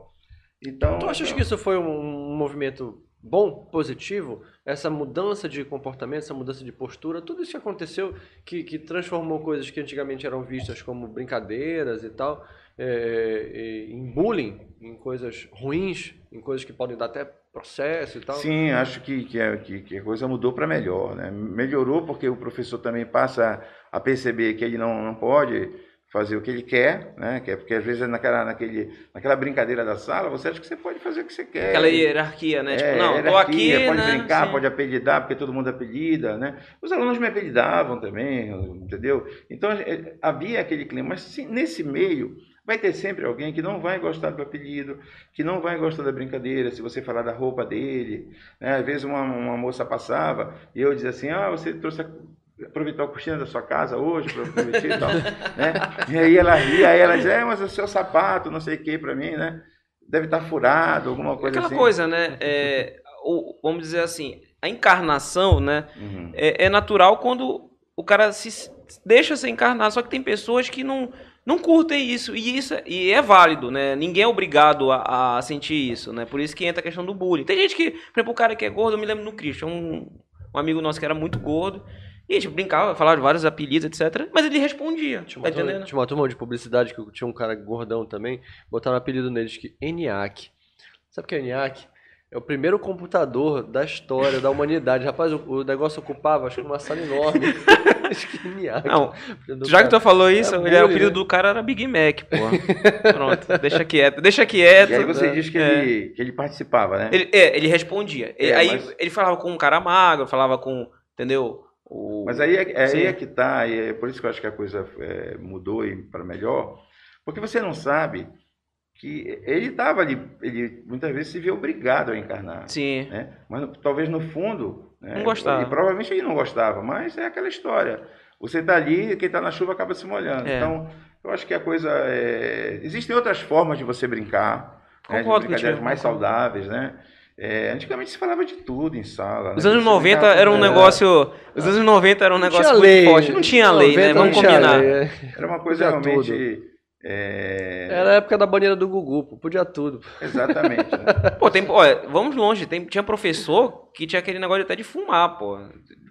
Então, tu achas então... que isso foi um movimento bom, positivo? Essa mudança de comportamento, essa mudança de postura, tudo isso que aconteceu, que, que transformou coisas que antigamente eram vistas como brincadeiras e tal, é, em bullying, em coisas ruins, em coisas que podem dar até processo e tal? Sim, acho que, que, a, que, que a coisa mudou para melhor. Né? Melhorou porque o professor também passa a perceber que ele não, não pode fazer o que ele quer, né? Que é porque às vezes naquela, naquele, naquela brincadeira da sala, você acha que você pode fazer o que você quer. Aquela hierarquia, né? Tipo, é, tipo, não, tô aqui, pode né? brincar, Sim. pode apelidar, porque todo mundo apelida, né? Os alunos me apelidavam também, entendeu? Então é, havia aquele clima, mas nesse meio Vai ter sempre alguém que não vai gostar do apelido, que não vai gostar da brincadeira, se você falar da roupa dele. Né? Às vezes uma, uma moça passava e eu dizia assim, ah, você trouxe a aproveitar a cortina da sua casa hoje para aproveitar e tal, né? E aí ela ria, aí ela dizia, é, mas o seu sapato, não sei o que para mim, né? Deve estar tá furado, alguma coisa Aquela assim. Aquela coisa, né? É, ou, vamos dizer assim, a encarnação, né? Uhum. É, é, natural quando o cara se deixa ser encarnado, só que tem pessoas que não não curtem isso e isso e é válido, né? Ninguém é obrigado a, a, sentir isso, né? Por isso que entra a questão do bullying. Tem gente que, por exemplo, o cara que é gordo, eu me lembro no Christian, um, um amigo nosso que era muito gordo. E a gente brincava, falava de vários apelidos, etc. Mas ele respondia. Tinha uma, tá turma, tinha uma turma de publicidade que tinha um cara gordão também, botaram o apelido neles que ENIAC. Sabe o que é ENIAC? É o primeiro computador da história da humanidade. Rapaz, o, o negócio ocupava, acho que uma sala enorme. Skinny Não, Do já que cara. tu falou isso, É ele, o apelido né? do cara era Big Mac, pô. Pronto, deixa quieto, deixa quieto. E aí você diz que, É. ele, que ele participava, né? Ele, é, ele respondia. Ele- É, aí mas- ele falava com um cara magro, falava com, entendeu? O... Mas aí é, é, aí é que tá, e é por isso que eu acho que a coisa é, mudou para melhor, porque você não sabe que ele estava ali, ele muitas vezes se vê obrigado a encarnar, Sim. né? Mas talvez no fundo, né, Não gostava. E provavelmente ele não gostava, mas é aquela história. Você está ali, quem está na chuva acaba se molhando. É. Então, eu acho que a coisa é... existem outras formas de você brincar, né, de Concordo brincadeiras contigo, mais concordo. saudáveis, né? É, antigamente se falava de tudo em sala. Os né? anos Você 90 brincava- era um é, negócio. Os anos 90 era um negócio muito lei. forte. Não tinha lei, né? 90 Vamos não tinha combinar. lei, é. Era uma coisa realmente. É, Era a época da banheira do Gugu, pô, podia tudo. Exatamente. né? Pô, tem, olha, vamos longe. Tem, tinha professor que tinha aquele negócio até de fumar, pô.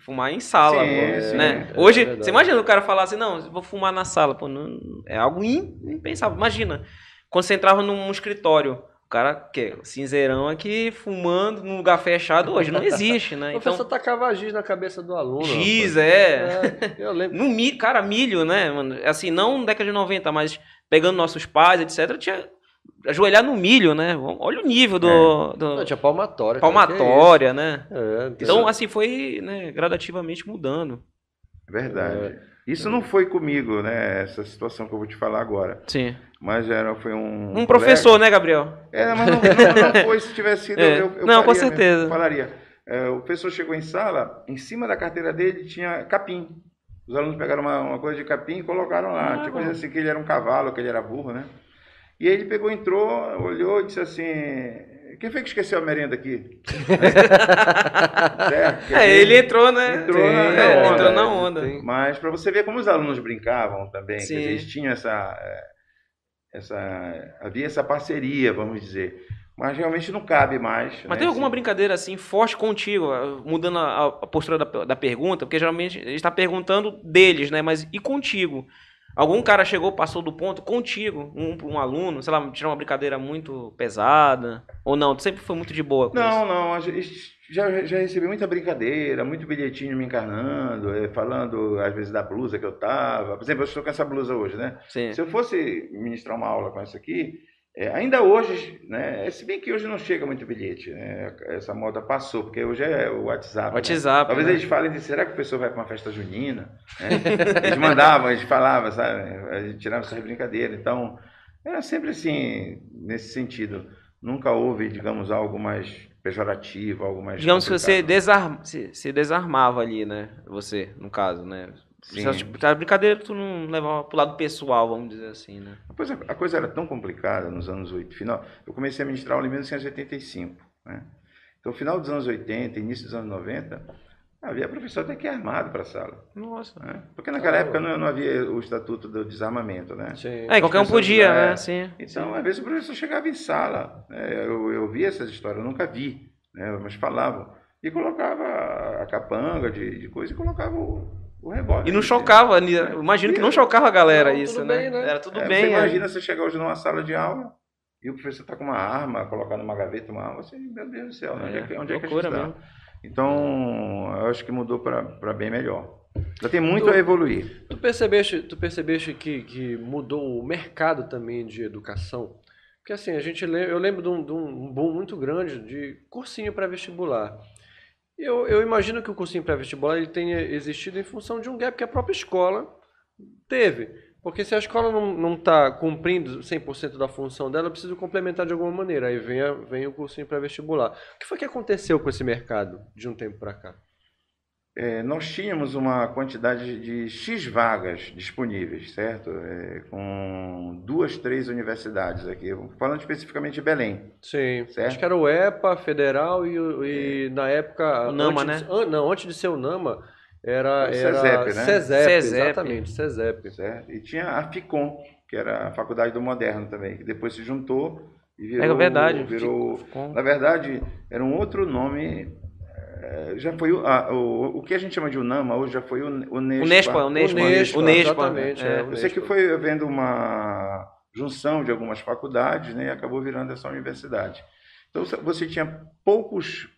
Fumar em sala, Sim, pô, sim. né? É Hoje, verdade. você imagina o cara falar assim, não, vou fumar na sala, pô, não- é algo im- impensável. Imagina, quando você entrava num escritório, o cara, que cinzeirão aqui, fumando num lugar fechado, hoje não existe, né? O professor Então, tacava giz na cabeça do aluno. giz, é... É, eu lembro. No milho, cara, milho, né, mano? Assim, não década de 90, mas pegando nossos pais, etc, tinha ajoelhar no milho, né? Olha o nível do, do- Não, tinha palmatória. que palmatória, né? é? É, Então, assim, foi né, gradativamente mudando. É verdade. Isso não foi comigo, né? Essa situação que eu vou te falar agora. Sim. Mas era, foi um. Um professor, né, Gabriel? Era, mas não, não, não foi. Se tivesse sido, É. eu, eu Não, com faria mesmo, certeza. falaria. É, o professor chegou em sala, em cima da carteira dele tinha capim. Os alunos pegaram uma, uma coisa de capim e colocaram lá. Ah, tipo bom. assim, que ele era um cavalo, que ele era burro, né? E aí ele pegou, entrou, olhou e disse assim: Quem foi que esqueceu a merenda aqui? É, ele entrou, né? entrou na- É, na ele onda, entrou na é, onda. tem- Mas para você ver como os alunos brincavam também, quer Sim. dizer, eles tinham essa, eh, essa, havia essa parceria, vamos dizer, mas realmente não cabe mais. Mas né, tem alguma brincadeira assim forte contigo, mudando a, a postura da, da pergunta, porque geralmente a gente está perguntando deles, né? Mas e contigo? Algum cara chegou, passou do ponto contigo, um, um aluno, sei lá, tirar uma brincadeira muito pesada? Ou não? Tu sempre foi muito de boa com Não, isso? não, gente já, já recebi muita brincadeira, muito bilhetinho me encarnando, eh, falando às vezes da blusa que eu tava. Por exemplo, eu estou com essa blusa hoje, né? Sim. Se eu fosse ministrar uma aula com essa aqui, é, ainda hoje, né? Se bem que hoje não chega muito bilhete, né? Essa moda passou, porque hoje é o WhatsApp. né? WhatsApp. Talvez né? eles falem de será que o professor vai para uma festa junina? né? Eles mandavam, eles falavam, sabe? A gente tirava essas brincadeiras. Então, era sempre assim, nesse sentido. Nunca houve, digamos, algo mais pejorativo, algo mais. Digamos que você complicado. desarma, se, se desarmava ali, né? Você, no caso, né? Sim. Se, tipo, a brincadeira tu não levava pro lado pessoal, vamos dizer assim, né? A coisa, a coisa era tão complicada nos anos 80. Final, eu comecei a ministrar aula em 1985. Né? Então, final dos anos 80, início dos anos 90, havia professor até que armado para a sala. Nossa. Né? Porque naquela Ah, época não, não havia o estatuto do desarmamento. Né? Sim. É, qualquer um podia, é, né? Sim. Então, às vezes o professor chegava em sala, né? eu, eu via essas histórias, eu nunca vi, né? mas falavam, e colocava a capanga de, de coisa e colocava o, o rebote. E não chocava, né? eu imagino que não chocava a galera Não, isso, né? bem, né? Era tudo É, bem. Você é. imagina você chegar hoje numa sala de aula e o professor está com uma arma, colocar numa gaveta uma arma, você, meu Deus do céu, né? onde é, que, onde é que a gente está? mesmo. Então, eu acho que mudou para bem melhor. Já tem muito Tu- a evoluir. Tu percebeste, tu percebeste que, que mudou o mercado também de educação? Porque assim, a gente eu lembro de um, de um boom muito grande de cursinho pré-vestibular. Eu, eu imagino que o cursinho pré-vestibular ele tenha existido em função de um gap que a própria escola teve. Porque se a escola não está cumprindo 100% da função dela, precisa complementar de alguma maneira. Aí vem, vem o cursinho pré-vestibular. O que foi que aconteceu com esse mercado de um tempo para cá? É, nós tínhamos uma quantidade de X vagas disponíveis, certo? É, com duas, três universidades aqui, falando especificamente de Belém. Sim, Certo. acho que era o EPA, Federal e, e na época... O Nama, antes, né? an- não, antes de ser o Nama, era... O era CESEP, né? CESEP, CESEP. exatamente, CESEP. certo? E tinha a FICOM, que era a Faculdade do Moderno também, que depois se juntou e virou... É verdade. Virou, Ficou- na verdade, era um outro nome... é, Já foi o, a- o, o que a gente chama de UNAMA hoje já foi o Unespa. Unespa, Unespa, Unespa, Unespa, exatamente, é. é, Eu sei que foi havendo uma junção de algumas faculdades, né, e acabou virando essa universidade. Então você tinha poucos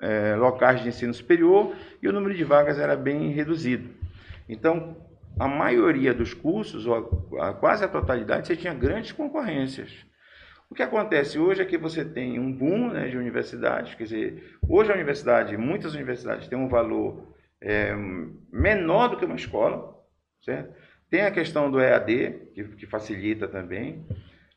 eh, locais de ensino superior e o número de vagas era bem reduzido. Então, a maioria dos cursos, ou a, a, quase a totalidade, você tinha grandes concorrências. O que acontece hoje é que você tem um boom né, de universidades, quer dizer, hoje a universidade, muitas universidades têm um valor é, menor do que uma escola, certo? Tem a questão do EAD, que, que facilita também.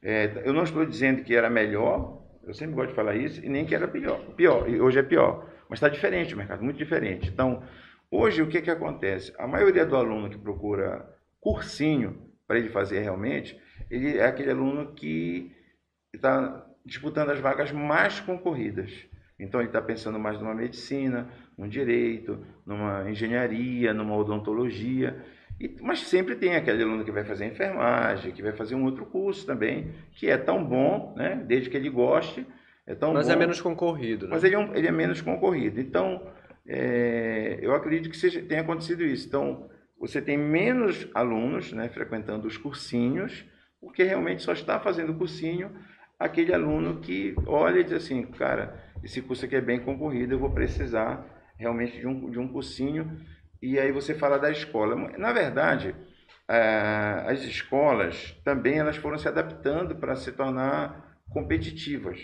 É, eu não estou dizendo que era melhor, eu sempre gosto de falar isso, e nem que era pior. Pior, e hoje é pior. Mas está diferente o mercado, muito diferente. Então, hoje o que, que acontece? A maioria do aluno que procura cursinho para ele fazer realmente, ele é aquele aluno que está disputando as vagas mais concorridas. Então ele está pensando mais numa medicina, num direito, numa engenharia, numa odontologia. E, mas sempre tem aquele aluno que vai fazer enfermagem, que vai fazer um outro curso também, que é tão bom, né? desde que ele goste. É tão mas é bom, é menos concorrido. Né? Mas ele é, um, ele é, menos concorrido. Então, é, eu acredito que seja, tenha acontecido isso. Então, você tem menos alunos né, frequentando os cursinhos, porque realmente só está fazendo cursinho aquele aluno que olha e diz assim, cara, esse curso aqui é bem concorrido, eu vou precisar realmente de um, de um cursinho. E aí você fala da escola. Na verdade, eh, as escolas também elas foram se adaptando para se tornar competitivas.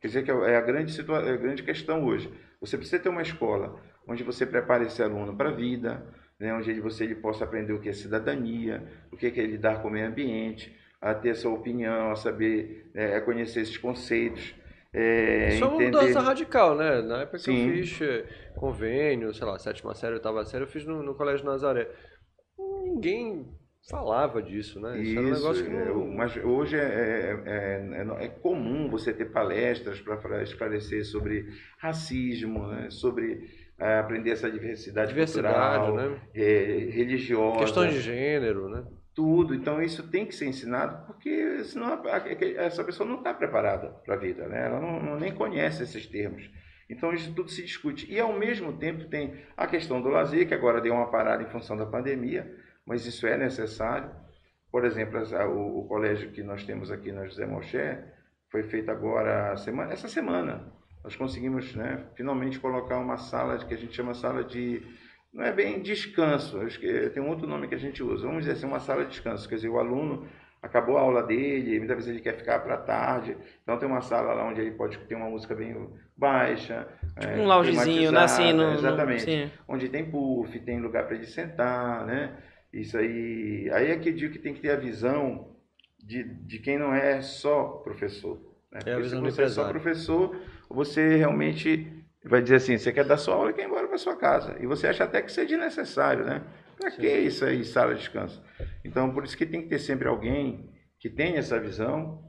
Quer dizer que é a grande, é a grande questão hoje. Você precisa ter uma escola onde você prepare esse aluno para a vida, né, onde você ele possa aprender o que é cidadania, o que é, é lidar com o meio ambiente, a ter sua opinião, a saber é, a conhecer esses conceitos. É, Isso é uma mudança radical, né? Na época Sim. que eu fiz eh, convênio, sei lá, sétima série, oitava série, eu fiz no, no Colégio Nazaré. Ninguém falava disso, né? Isso, Isso era um negócio que não... mas hoje é, é, é, é, comum você ter palestras para esclarecer sobre racismo, né? sobre é, aprender essa diversidade, diversidade cultural, né? religiosa. Questões de gênero, né? Tudo. Então isso tem que ser ensinado porque senão essa pessoa não está preparada para a vida, né? Ela não, não, nem conhece esses termos. Então isso tudo se discute. E ao mesmo tempo tem a questão do lazer, que agora deu uma parada em função da pandemia, mas isso é necessário. Por exemplo, o, o colégio que nós temos aqui na José Moché foi feito agora semana, essa semana. Nós conseguimos né, finalmente colocar uma sala que a gente chama sala de não é bem descanso, acho que tem um outro nome que a gente usa. Vamos dizer assim, uma sala de descanso, quer dizer, o aluno acabou a aula dele, muitas vezes ele quer ficar para tarde, então tem uma sala lá onde ele pode ter uma música bem baixa, tipo é, um loungezinho, né, assim, no, exatamente, no, onde tem puff, tem lugar para ele sentar, né? Isso aí, aí é que eu digo que tem que ter a visão de, de quem não é só professor. Né? É a visão se você é só professor, você realmente vai dizer assim, você quer dar sua aula e quer ir embora para sua casa. E você acha até que seja necessário, né? Para que isso aí, sala de descanso? Então, por isso que tem que ter sempre alguém que tenha essa visão.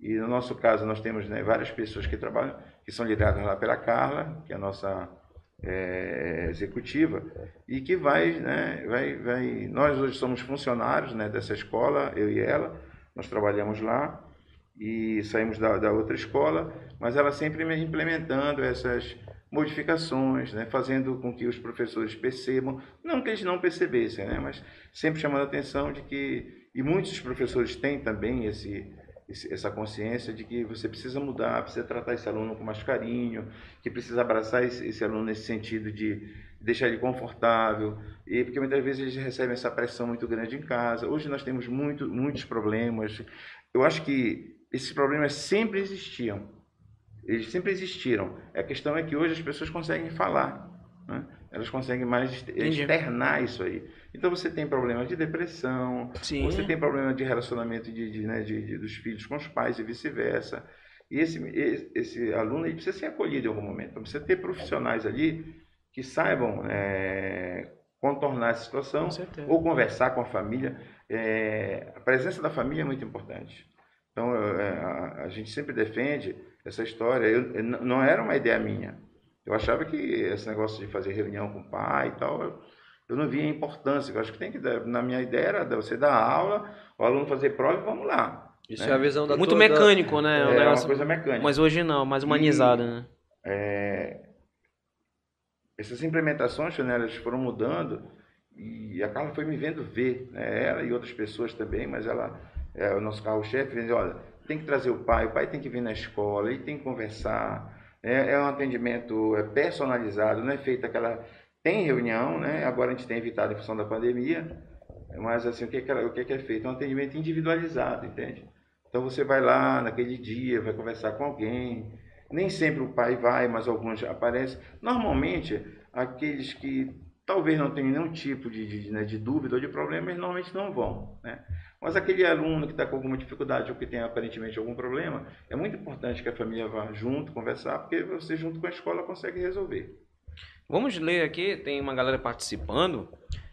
E no nosso caso, nós temos né, várias pessoas que trabalham, que são lideradas lá pela Carla, que é a nossa é, executiva, e que vai, né, vai, vai... Nós hoje somos funcionários né, dessa escola, eu e ela, nós trabalhamos lá e saímos da, da outra escola, mas ela sempre implementando essas modificações, né, fazendo com que os professores percebam, não que eles não percebessem, né, mas sempre chamando a atenção de que, e muitos professores têm também esse, esse, essa consciência de que você precisa mudar, precisa tratar esse aluno com mais carinho, que precisa abraçar esse, esse aluno nesse sentido de deixar ele confortável, e porque muitas vezes eles recebem essa pressão muito grande em casa. Hoje nós temos muito, muitos problemas. Eu acho que esses problemas sempre existiam, eles sempre existiram. A questão é que hoje as pessoas conseguem falar, né? elas conseguem mais externar isso aí. Então você tem problema de depressão, Sim. você tem problema de relacionamento de, de, né, de, de, dos filhos com os pais e vice-versa. E esse, esse, esse, aluno ele precisa ser acolhido em algum momento. Então, precisa ter profissionais ali que saibam é, contornar essa situação ou conversar com a família. É, a presença da família é muito importante. Então, é, a, a gente sempre defende essa história. Eu, não era uma ideia minha. Eu achava que esse negócio de fazer reunião com o pai e tal, eu, eu não via importância. Eu acho que tem que, na minha ideia era você dar aula, o aluno fazer prova e vamos lá. Isso né? é a visão da Muito toda... mecânico, né? É, é uma coisa mecânica. Mas hoje não, mais humanizada, né? É, essas implementações, né, elas foram mudando e a Carla foi me vendo ver, né, ela e outras pessoas também, mas ela, é o nosso carro-chefe, olha, tem que trazer o pai, o pai tem que vir na escola, ele tem que conversar. É, é um atendimento é personalizado, não é feito aquela tem reunião, né? Agora a gente tem evitado em função da pandemia, mas assim, o que é, que o que é, que é feito? É um atendimento individualizado, entende? Então você vai lá naquele dia, vai conversar com alguém. Nem sempre o pai vai, mas alguns aparecem. Normalmente, aqueles que talvez não tenham nenhum tipo de, de, né, de dúvida ou de problema, eles normalmente não vão. Né? Mas aquele aluno que está com alguma dificuldade ou que tem aparentemente algum problema, é muito importante que a família vá junto conversar, porque você junto com a escola consegue resolver. Vamos ler aqui, tem uma galera participando.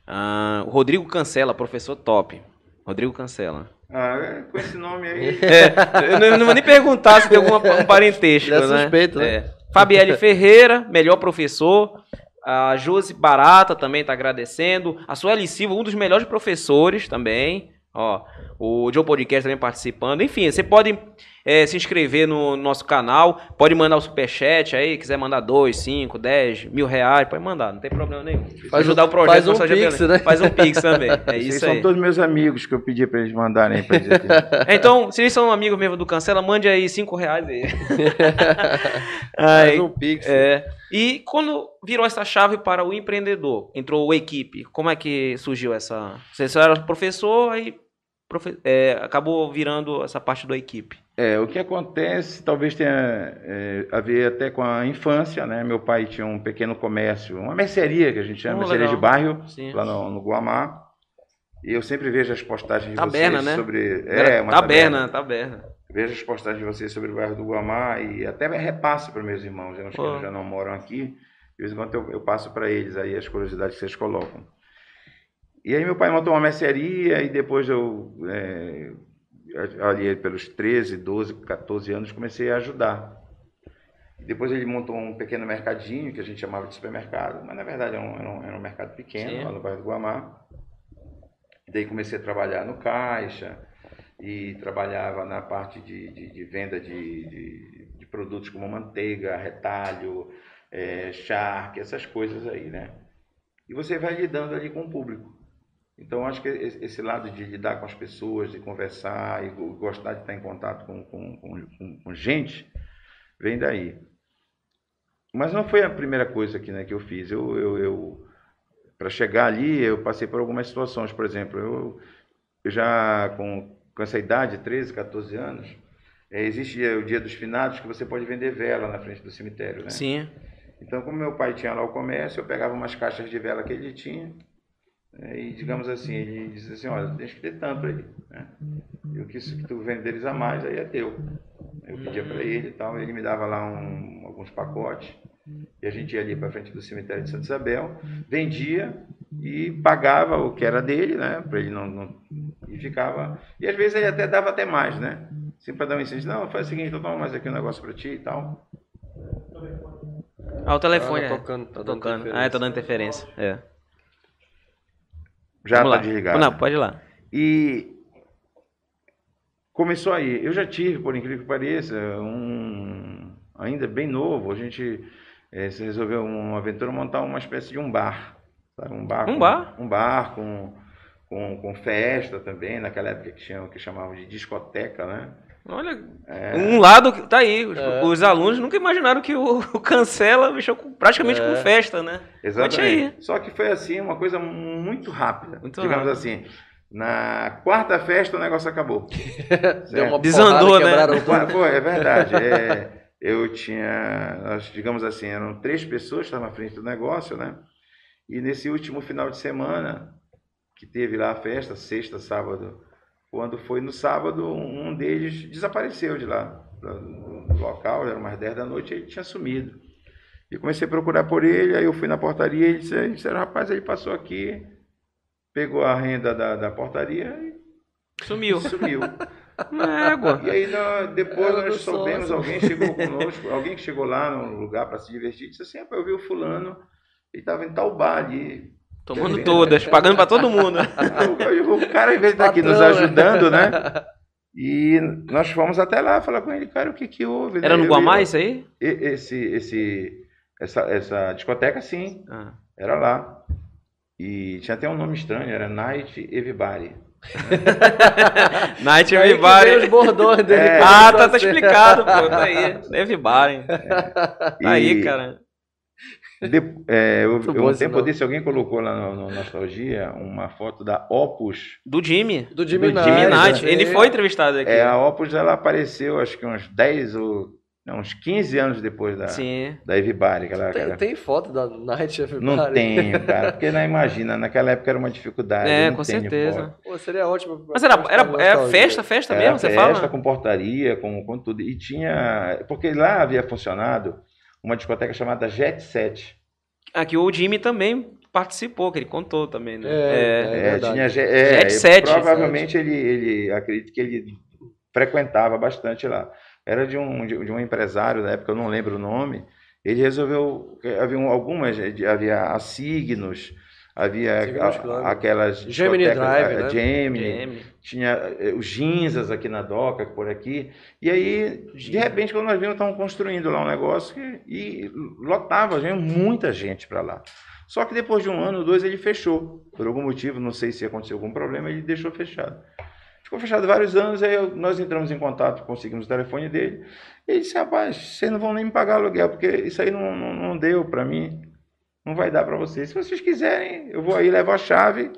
Ah, o Rodrigo Cancela, professor top. Rodrigo Cancela. Ah, é, com esse nome aí. É, eu não, vou nem perguntar se tem algum um parentesco, Ele é né? suspeito, né? É. Fabielle Ferreira, melhor professor. A Josi Barata também está agradecendo. A Sueli Silva, um dos melhores professores também. Ó, o Joe Podcast também participando. Enfim, você pode é, se inscrever no nosso canal. Pode mandar o superchat aí. Quiser mandar 2, 5, 10, mil reais. Pode mandar, não tem problema nenhum. Faz ajudar um- o projeto. faz um pix, né? Faz um pix também. É Vocês isso são aí. todos meus amigos que eu pedi para eles mandarem dizer. É, Então, se eles são amigos mesmo do Cancela, mande aí 5 reais aí. Faz Aí, um pix. é. E quando virou essa chave para o empreendedor, entrou o equipe, como é que surgiu essa? Você era professor, aí é, acabou virando essa parte da equipe. É, o que acontece talvez tenha é, a ver até com a infância, né? Meu pai tinha um pequeno comércio, uma mercearia que a gente chama, Oh, mercearia legal. de bairro, Sim. lá no, no Guamá. E eu sempre vejo as postagens de Taberna, vocês né? sobre... É, uma taberna, taberna. Vejo as postagens de vocês sobre o bairro do Guamá e até repasso para meus irmãos, né, os que já não moram aqui. De vez em quando eu, eu passo para eles aí as curiosidades que vocês colocam. E aí meu pai montou uma mercearia e depois eu, é, ali pelos 13, 12, 14 anos, comecei a ajudar. Depois ele montou um pequeno mercadinho que a gente chamava de supermercado, mas na verdade era um, era um, era um mercado pequeno Sim. lá no bairro do Guamá. E daí comecei a trabalhar no caixa e trabalhava na parte de, de, de venda de, de, de produtos como manteiga, retalho, é, charque, essas coisas aí, né? E você vai lidando ali com o público. Então, acho que esse lado de lidar com as pessoas, de conversar e go- gostar de estar em contato com, com, com, com- gente, vem daí. Mas não foi a primeira coisa que, né, que eu fiz. Eu, eu, eu para chegar ali, eu passei por algumas situações. Por exemplo, eu, eu já com, com essa idade, 13, 14 anos, eh, existe o dia dos finados que você pode vender vela na frente do cemitério, né? Sim. Então, como meu pai tinha lá o comércio, eu pegava umas caixas de vela que ele tinha e, digamos assim, ele dizia assim, olha, deixa que ter tanto aí, né? E o que, tu venderes a mais, aí é teu. Eu pedia para ele e tal, ele me dava lá um- alguns pacotes e a gente ia ali para frente do cemitério de Santa Isabel, vendia e pagava o que era dele, né? Para ele não, não- E ficava... E às vezes ele até dava até mais, né? Sempre para dar um incentivo. Não, faz o seguinte, eu tomo mais aqui um negócio para ti e tal. Ah, o telefone Ah, tá é. tocando, tá Tá dando tocando. interferência. Ah, tá dando interferência. É. Já Vamos está lá. desligado. Não, pode ir lá. E começou aí. Eu já tive, por incrível que pareça, um ainda bem novo. A gente eh, se resolveu uma aventura montar uma espécie de um bar, sabe? Um bar. Um com- bar? Um bar com, com, com festa também. Naquela época que tinham que chamavam de discoteca, né? Olha, É. um lado que tá aí. Os, É. os alunos nunca imaginaram que o, o cancela mexeu com- praticamente É. com festa, né? Exatamente. Só que foi assim uma coisa muito rápida. Muito digamos rápido. assim. Na quarta festa o negócio acabou. Deu uma Desandou, porrada, né? foi, é verdade. É, eu tinha, nós, digamos assim, eram três pessoas que estavam à frente do negócio, né? E nesse último final de semana, que teve lá a festa, sexta, sábado, quando foi no sábado, um deles desapareceu de lá, do local, era umas 10 da noite, ele tinha sumido. E comecei a procurar por ele, aí eu fui na portaria e ele disse, ele disse, rapaz, ele passou aqui, pegou a renda da, da portaria Sumiu. e sumiu. Égua. E aí nós- depois Ela nós soubemos, sócio. alguém chegou conosco, alguém que chegou lá no lugar para se divertir, disse assim, "Rapaz, eu vi o fulano, ele estava em tal bar ali. Tomando todas, pagando pra todo mundo. Aí o cara, em vez de estar aqui nos né? ajudando, né? E nós fomos até lá falar com ele, cara, o que que houve? Era né? no Guamá isso aí? Esse, esse, essa, essa discoteca, sim, Ah. era lá. E tinha até um nome estranho, era Night Everybody. Night Aí Everybody. os bordões dele. É. Ah, tá, tá explicado, pô. Tá aí. Everybody. Tá aí, E- cara. De, é, eu, um tempo desse alguém colocou lá no, no Nostalgia uma foto da Opus. Do Jimmy. Do Jimmy Do Knight. Jimmy Knight. né? Ele foi entrevistado aqui. É, a Opus ela apareceu acho que uns 10 ou não, uns 15 anos depois da, Sim. da Everybody. Aquela, Tem, aquela- tem foto da Night Everybody? Não tenho, cara, porque não imagina, naquela época era uma dificuldade. É, com tenho certeza. foto. Pô, seria ótimo. Mas era, era, era Nostalgia. festa, festa Era mesmo, você festa fala? com portaria, com, com tudo. E tinha. Porque lá havia funcionado uma discoteca chamada Jet Set. Aqui o Jimmy também participou, que ele contou também, né? É, é. É, verdade. tinha Je- é, Jet Set. Provavelmente ele, ele acredito que ele frequentava bastante lá. Era de um, de, de um empresário da época, eu não lembro o nome. Ele resolveu. Havia algumas, havia a Signos, havia a- aquelas. Gemini Drive, a- né? Gemini, Jimmy. tinha eh, os Ginzas aqui na Doca, por aqui. E aí, de repente, quando nós vimos, estavam construindo lá um negócio que, e lotava, veio muita gente para lá. Só que depois de um ano ou dois ele fechou. Por algum motivo, não sei se aconteceu algum problema, ele deixou fechado. Ficou fechado vários anos, aí eu- nós entramos em contato, conseguimos o telefone dele. E ele disse, rapaz, vocês não vão nem me pagar aluguel, porque isso aí não, não, não deu para mim. Não vai dar para vocês. Se vocês quiserem, eu vou aí levar a chave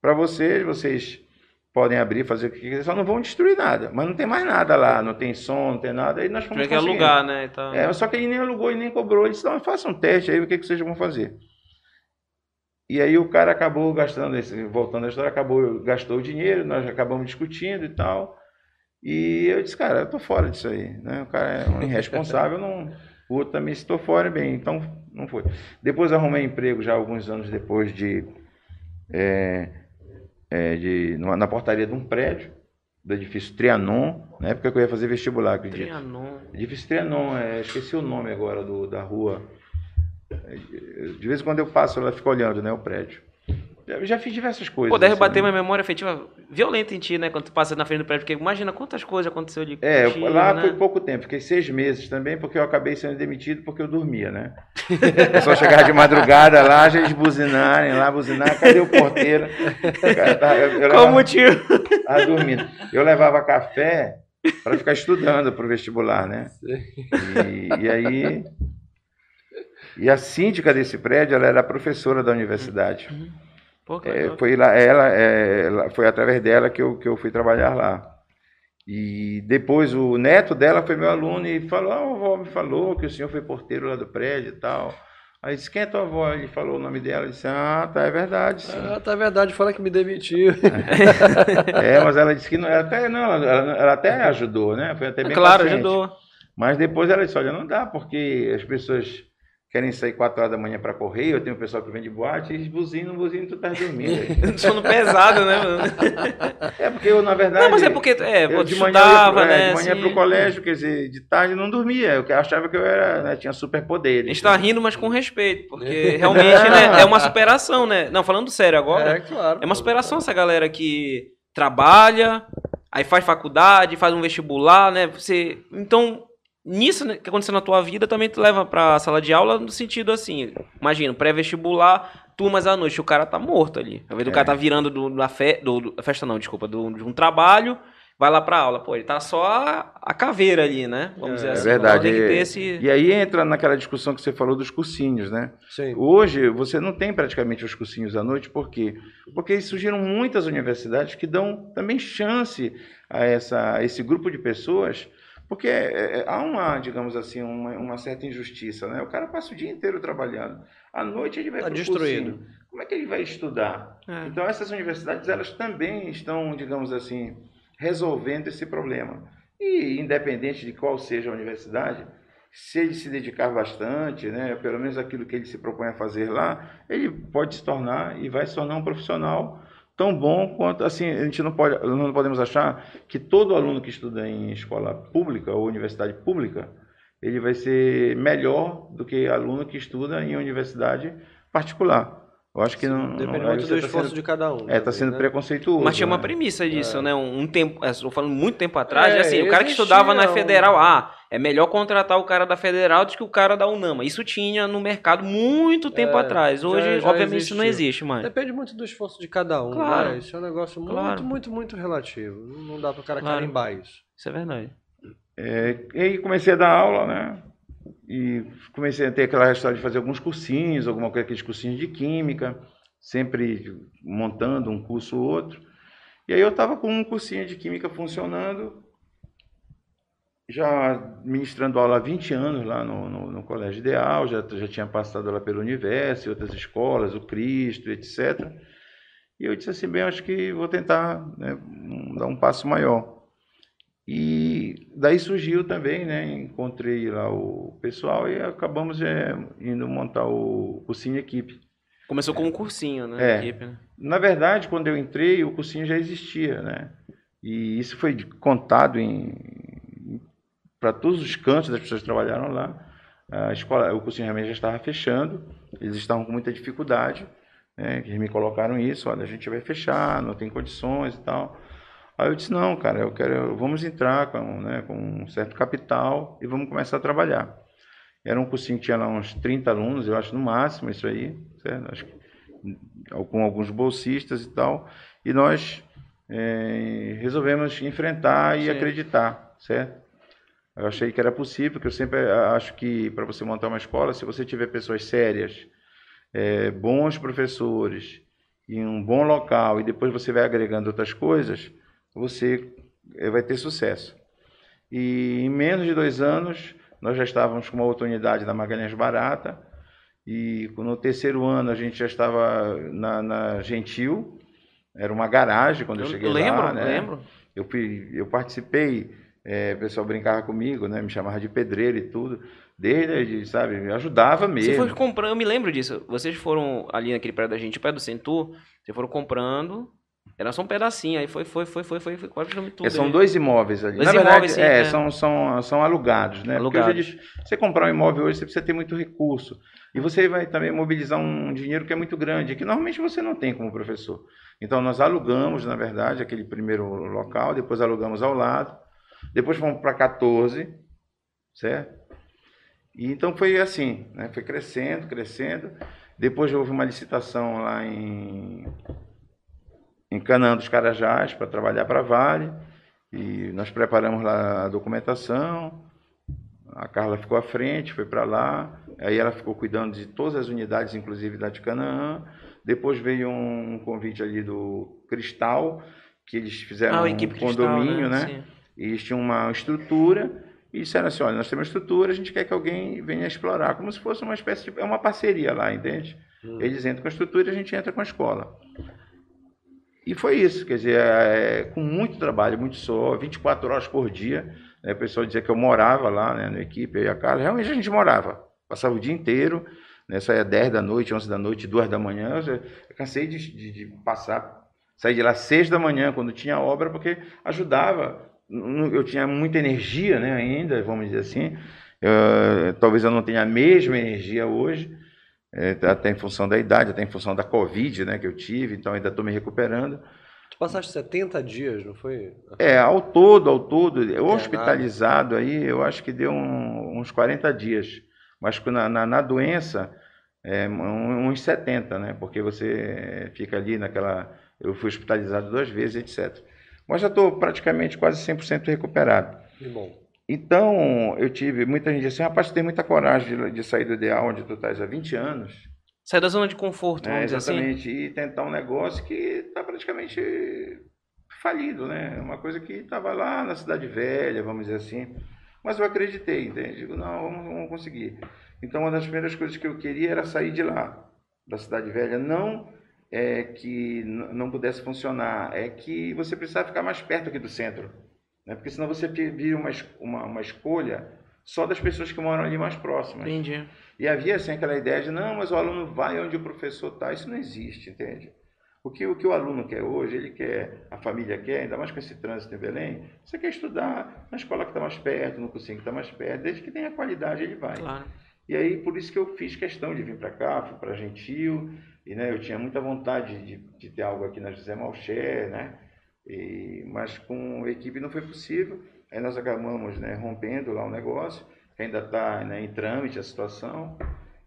para vocês, vocês podem abrir, fazer o que quiser, só não vão destruir nada. Mas não tem mais nada lá, não tem som, não tem nada. Aí nós fomos que alugar, né? Então, É, só que ele nem alugou e nem cobrou. Ele disse, não, faça um teste aí, o que, que vocês vão fazer. E aí o cara acabou gastando, esse, voltando à história, acabou, gastou o dinheiro, nós acabamos discutindo e tal. E eu disse, cara, eu tô fora disso aí. Né? O cara é um irresponsável, não, o outro também estou fora bem, então não foi. Depois arrumei emprego já alguns anos depois de, é, é, de na portaria de um prédio, do edifício Trianon, na época que eu ia fazer vestibular, acredito. Trianon. Edifício Trianon, é, esqueci o nome agora do, da rua. De vez em quando eu passo, ela fica olhando, né, o prédio. Eu já fiz diversas coisas. Pô, deve assim, bater né? uma memória afetiva violenta em ti, né? Quando tu passa na frente do prédio, porque imagina quantas coisas aconteceu de É, contigo, lá né? foi pouco tempo, fiquei seis meses também, porque eu acabei sendo demitido porque eu dormia, né? Eu só chegava de madrugada lá, já eles buzinarem lá, buzinar, cadê o porteiro? Eu, eu Qual o motivo? tava dormindo. Eu levava café para ficar estudando para o vestibular, né? E, e aí. E a síndica desse prédio, ela era professora da universidade. Pô, É, foi lá, ela, é, foi através dela que eu, que eu fui trabalhar lá. E depois o neto dela foi meu aluno e falou: ah, a avó me falou que o senhor foi porteiro lá do prédio e tal. Aí disse: quem é tua avó? Ele falou o nome dela. Disse: ah, tá, é verdade. Sim. Ah, tá verdade, fala que me demitiu. É, mas ela disse que não, ela até, não, ela- ela até ajudou, né? Foi até bem claro, paciente. ajudou. Mas depois ela disse, olha, não dá, porque as pessoas querem sair 4 horas da manhã para correr, eu tenho um pessoal que vem de boate, e eles buzinam, buzinam, tu tá dormindo. Sono pesado, né, mano? É porque eu, na verdade... Não, mas é porque, é, eu de manhã, eu ia estudava, pro, é, né? de manhã assim. pro colégio, quer dizer, de tarde não dormia, eu achava que eu era, né, tinha A superpoderes. gente tá rindo, mas com respeito, porque realmente né, é uma superação, né? Não, falando sério agora, É, claro. é uma superação essa galera que trabalha, aí faz faculdade, faz um vestibular, né? Você, então, nisso né, que aconteceu na tua vida, também tu leva pra sala de aula no sentido assim, imagina, pré-vestibular, turmas à noite, o cara tá morto ali. Às vezes o É. cara tá virando do, da fe, do, do- festa não, desculpa, do, de um trabalho, vai lá pra aula. Pô, ele tá só a, a caveira ali, né? Vamos dizer É assim. verdade. Então, tem que ter E- esse... E aí entra naquela discussão que você falou dos cursinhos, né? Sim. Hoje você não tem praticamente os cursinhos à noite, por quê? Porque surgiram muitas universidades que dão também chance a, essa, a esse grupo de pessoas, porque é, é, há uma, digamos assim, uma, uma certa injustiça, né? O cara passa o dia inteiro trabalhando, à noite ele vai Tá destruído. cursinho. Como é que ele vai estudar? É. Então essas universidades elas também estão, digamos assim, resolvendo esse problema. E independente de qual seja a universidade, se ele se dedicar bastante, né, pelo menos aquilo que ele se propõe a fazer lá, ele pode se tornar e vai se tornar um profissional tão bom quanto assim a gente não pode não podemos achar que todo aluno que estuda em escola pública ou universidade pública ele vai ser melhor do que aluno que estuda em universidade particular eu acho que não Depende não, aí muito do tá esforço sendo- de cada um. é, tá sendo né? preconceituoso. Mas tinha uma né? premissa disso, né? Um, um tempo, é, estou falando muito tempo atrás, É, assim, o cara que estudava na federal, ah, é melhor contratar o cara da federal do que o cara da Unama. Isso tinha no mercado muito tempo É, atrás. Hoje, já- já obviamente, isso não existiu. existe mais. Depende muito do esforço de cada um, Claro. né? Isso é um negócio muito, Claro. muito, muito relativo. Não dá pro cara Claro. carimbar isso. Isso é verdade. É, e aí comecei a dar aula, né? E comecei a ter aquela história de fazer alguns cursinhos, alguma coisa, aqueles cursinhos de química, sempre montando um curso ou outro. E aí eu estava com um cursinho de química funcionando, já ministrando aula há 20 anos lá no, no, no Colégio Ideal, já, já tinha passado lá pelo Universo, outras escolas, o Cristo, etc. E eu disse assim, bem, acho que vou tentar né, dar um passo maior. E daí surgiu também, né, encontrei lá o pessoal e acabamos é, indo montar o cursinho equipe. Começou com um cursinho, né? É. Equipe, né? Na verdade, quando eu entrei, o cursinho já existia, né? E isso foi contado em para todos os cantos das pessoas que trabalharam lá. A escola, o cursinho realmente já estava fechando, eles estavam com muita dificuldade, né? Eles me colocaram isso, olha, a gente vai fechar, não tem condições e tal. Aí eu disse, não, cara, eu quero, vamos entrar com, né, com um certo capital e vamos começar a trabalhar. Era um cursinho que tinha lá uns 30 alunos, eu acho no máximo isso aí, certo? Acho que, com alguns bolsistas e tal. E nós é, resolvemos enfrentar e Sim. acreditar, certo? Eu achei que era possível, porque eu sempre acho que para você montar uma escola, se você tiver pessoas sérias, é, bons professores e um bom local, e depois você vai agregando outras coisas, você é, vai ter sucesso. E em menos de dois anos, nós já estávamos com uma outra unidade da Magalhães Barata, e no terceiro ano a gente já estava na, na Gentil, era uma garagem quando eu, eu cheguei lembro, lá. Né? Lembro, eu, eu participei, é, o pessoal brincava comigo, né? me chamava de pedreiro e tudo, desde, sabe, me ajudava mesmo. Você foi comprando, eu me lembro disso, vocês foram ali naquele prédio da gente, perto do Centur, vocês foram comprando era só um pedacinho, aí foi, foi, foi, foi, foi, foi quase tudo. É, são dois imóveis ali. Dois Na imóveis, verdade, sim, é, é. São, são, são alugados, né? Alugados. Porque hoje, você comprar um imóvel hoje, você precisa ter muito recurso. E você vai também mobilizar um dinheiro que é muito grande, que normalmente você não tem como professor. Então, nós alugamos, na verdade, aquele primeiro local, depois alugamos ao lado, depois fomos para 14, certo? E então foi assim, né? Foi crescendo, crescendo. Depois houve uma licitação lá em em Canaã dos Carajás para trabalhar para a Vale. E nós preparamos lá a documentação. A Carla ficou à frente, foi para lá. Aí ela ficou cuidando de todas as unidades, inclusive da de Canaã. Depois veio um convite ali do Cristal, que eles fizeram Ah, um condomínio, Cristal, né? Sim. E eles tinham uma estrutura e disseram assim, olha, nós temos uma estrutura, a gente quer que alguém venha explorar, como se fosse uma espécie de... É uma parceria lá, entende? Eles entram com a estrutura e a gente entra com a escola. E foi isso, quer dizer, é, com muito trabalho, muito sol, 24 horas por dia. Né, o pessoal dizia que eu morava lá né, na equipe, eu e a Carla. Realmente a gente morava, passava o dia inteiro, né, saía 10 da noite, 11 da noite, 2 da manhã. Eu, eu cansei de, de, de passar, sair de lá 6 da manhã, quando tinha obra, porque ajudava. Eu tinha muita energia né, ainda, vamos dizer assim. Eu, talvez eu não tenha a mesma energia hoje, é, até em função da idade, até em função da Covid né, que eu tive, então ainda estou me recuperando. Tu passaste 70 dias, não foi? É, ao todo, ao todo, eu hospitalizado aí, eu acho que deu um, uns 40 dias. Mas na, na, na doença, é, uns 70, né? Porque você fica ali naquela. Eu fui hospitalizado duas vezes, etc. Mas já estou praticamente quase 100% recuperado. Que bom. Então, eu tive, muita gente assim, rapaz, tu tem muita coragem de, de sair do ideal onde tu estás há 20 anos. Sair da zona de conforto, vamos É, dizer assim. exatamente, e tentar um negócio que está praticamente falido, né? Uma coisa que estava lá na cidade velha, vamos dizer assim. Mas eu acreditei, entende? Digo, não, vamos, vamos conseguir. Então, uma das primeiras coisas que eu queria era sair de lá, da cidade velha. Não é que não pudesse funcionar, é que você precisava ficar mais perto aqui do centro. Né? Porque senão você vira uma, uma, uma escolha só das pessoas que moram ali mais próximas. Entendi. E havia assim aquela ideia de não, mas o aluno vai onde o professor está. Isso não existe, entende? O que, o que o aluno quer hoje, ele quer, a família quer, ainda mais com esse trânsito em Belém, você quer estudar na escola que está mais perto, no cursinho que está mais perto, desde que tenha qualidade ele vai. Claro. E aí, por isso que eu fiz questão de vir para cá, fui para Gentil, e né, eu tinha muita vontade de, de ter algo aqui na José Malcher, né? E, mas com a equipe não foi possível. Aí nós acabamos né, rompendo lá o negócio, que ainda está né, em trâmite a situação,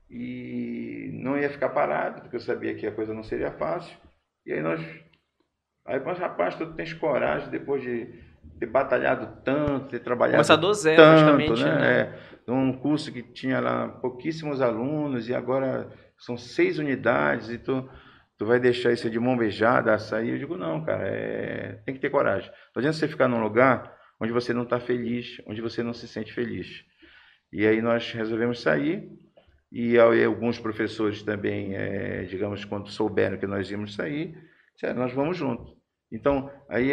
e não ia ficar parado, porque eu sabia que a coisa não seria fácil. E aí nós. Aí, mas rapaz, tu tens coragem depois de ter batalhado tanto, ter trabalhado Começar do zero, tanto, praticamente, né? né? É, um curso que tinha lá pouquíssimos alunos e agora são seis unidades e tu, vai deixar isso de mão beijada sair? Eu digo, não, cara, é... tem que ter coragem. Não adianta você ficar num lugar onde você não está feliz, onde você não se sente feliz. E aí nós resolvemos sair e alguns professores também, é, digamos, quando souberam que nós íamos sair, disseram, nós vamos juntos. Então, aí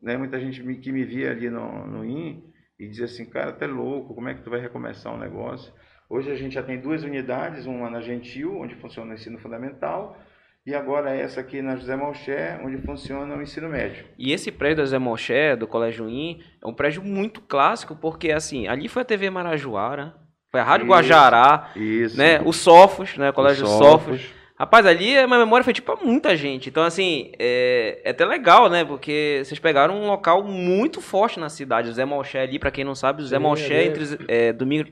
né, muita gente que me via ali no, no IN e dizia assim, cara, tu é louco, como é que tu vai recomeçar um negócio? Hoje a gente já tem duas unidades, uma na Gentil, onde funciona o ensino fundamental, e agora essa aqui na José Malché, onde funciona o ensino médio. E esse prédio da José Malché, do Colégio IN, é um prédio muito clássico, porque assim, ali foi a TV Marajoara, foi a Rádio isso, Guajará, isso. né? O Sofos, né? O Colégio o Sofos. Sofos. Rapaz, ali a minha memória foi tipo pra muita gente. Então, assim, é, é, até legal, né? Porque vocês pegaram um local muito forte na cidade. O Zé Malché ali, pra quem não sabe, o Zé Malché é, entre. É, domingo.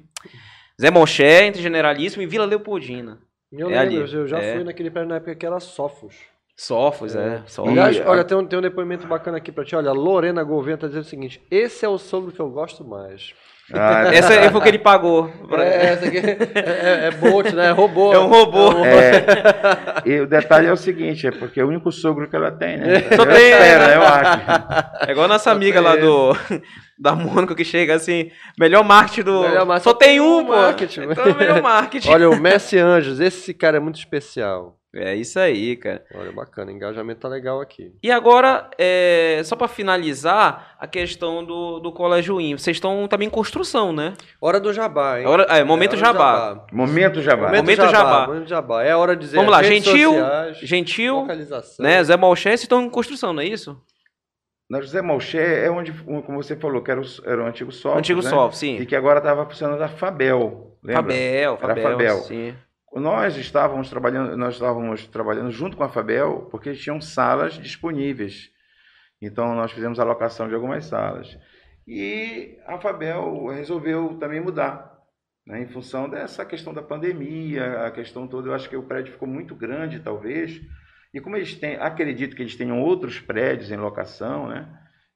Zé Malché entre Generalíssimo e Vila Leopoldina. Eu é lembro, ali. eu já é. fui naquele prédio na época que era Sofos. Sofos, é. é. Sofos. Aliás, olha, tem um, tem um depoimento bacana aqui pra ti. Olha, Lorena Gouveia tá dizendo o seguinte: esse é o sogro que eu gosto mais. Ah, essa é foi o que ele pagou. É, essa aqui é, é, é bot, né? É robô. É um robô. É, e o detalhe é o seguinte, é porque é o único sogro que ela tem, né? Só tem, espera, eu acho. É igual a nossa amiga lá do da Mônica que chega assim, melhor marketing do. Melhor marketing. Só tem um, pô. Marketing. Então, melhor marketing. Olha, o Messi Anjos, esse cara é muito especial. É isso aí, cara. Olha, bacana, engajamento tá legal aqui. E agora, é, só para finalizar, a questão do, do Colégio IN. Vocês estão também em construção, né? Hora do jabá, hein? Hora, é, momento é, jabá. jabá. Momento jabá. Momento, momento jabá. jabá. Momento jabá. É hora de dizer Vamos lá, Gentil, sociais, Gentil, né, Zé Malchese estão em construção, não é isso? Na José Malché é onde, como você falou, que era o, era o antigo SOF. Antigo né? SOF, sim. E que agora estava funcionando a Fabel. Lembra? Fabel, Fabel. Era Fabel. Sim. Nós estávamos trabalhando, nós estávamos trabalhando junto com a Fabel porque tinham salas disponíveis. Então nós fizemos alocação de algumas salas. E a Fabel resolveu também mudar, né, em função dessa questão da pandemia, a questão toda. Eu acho que o prédio ficou muito grande, talvez. E como eles têm, acredito que eles tenham outros prédios em locação, né?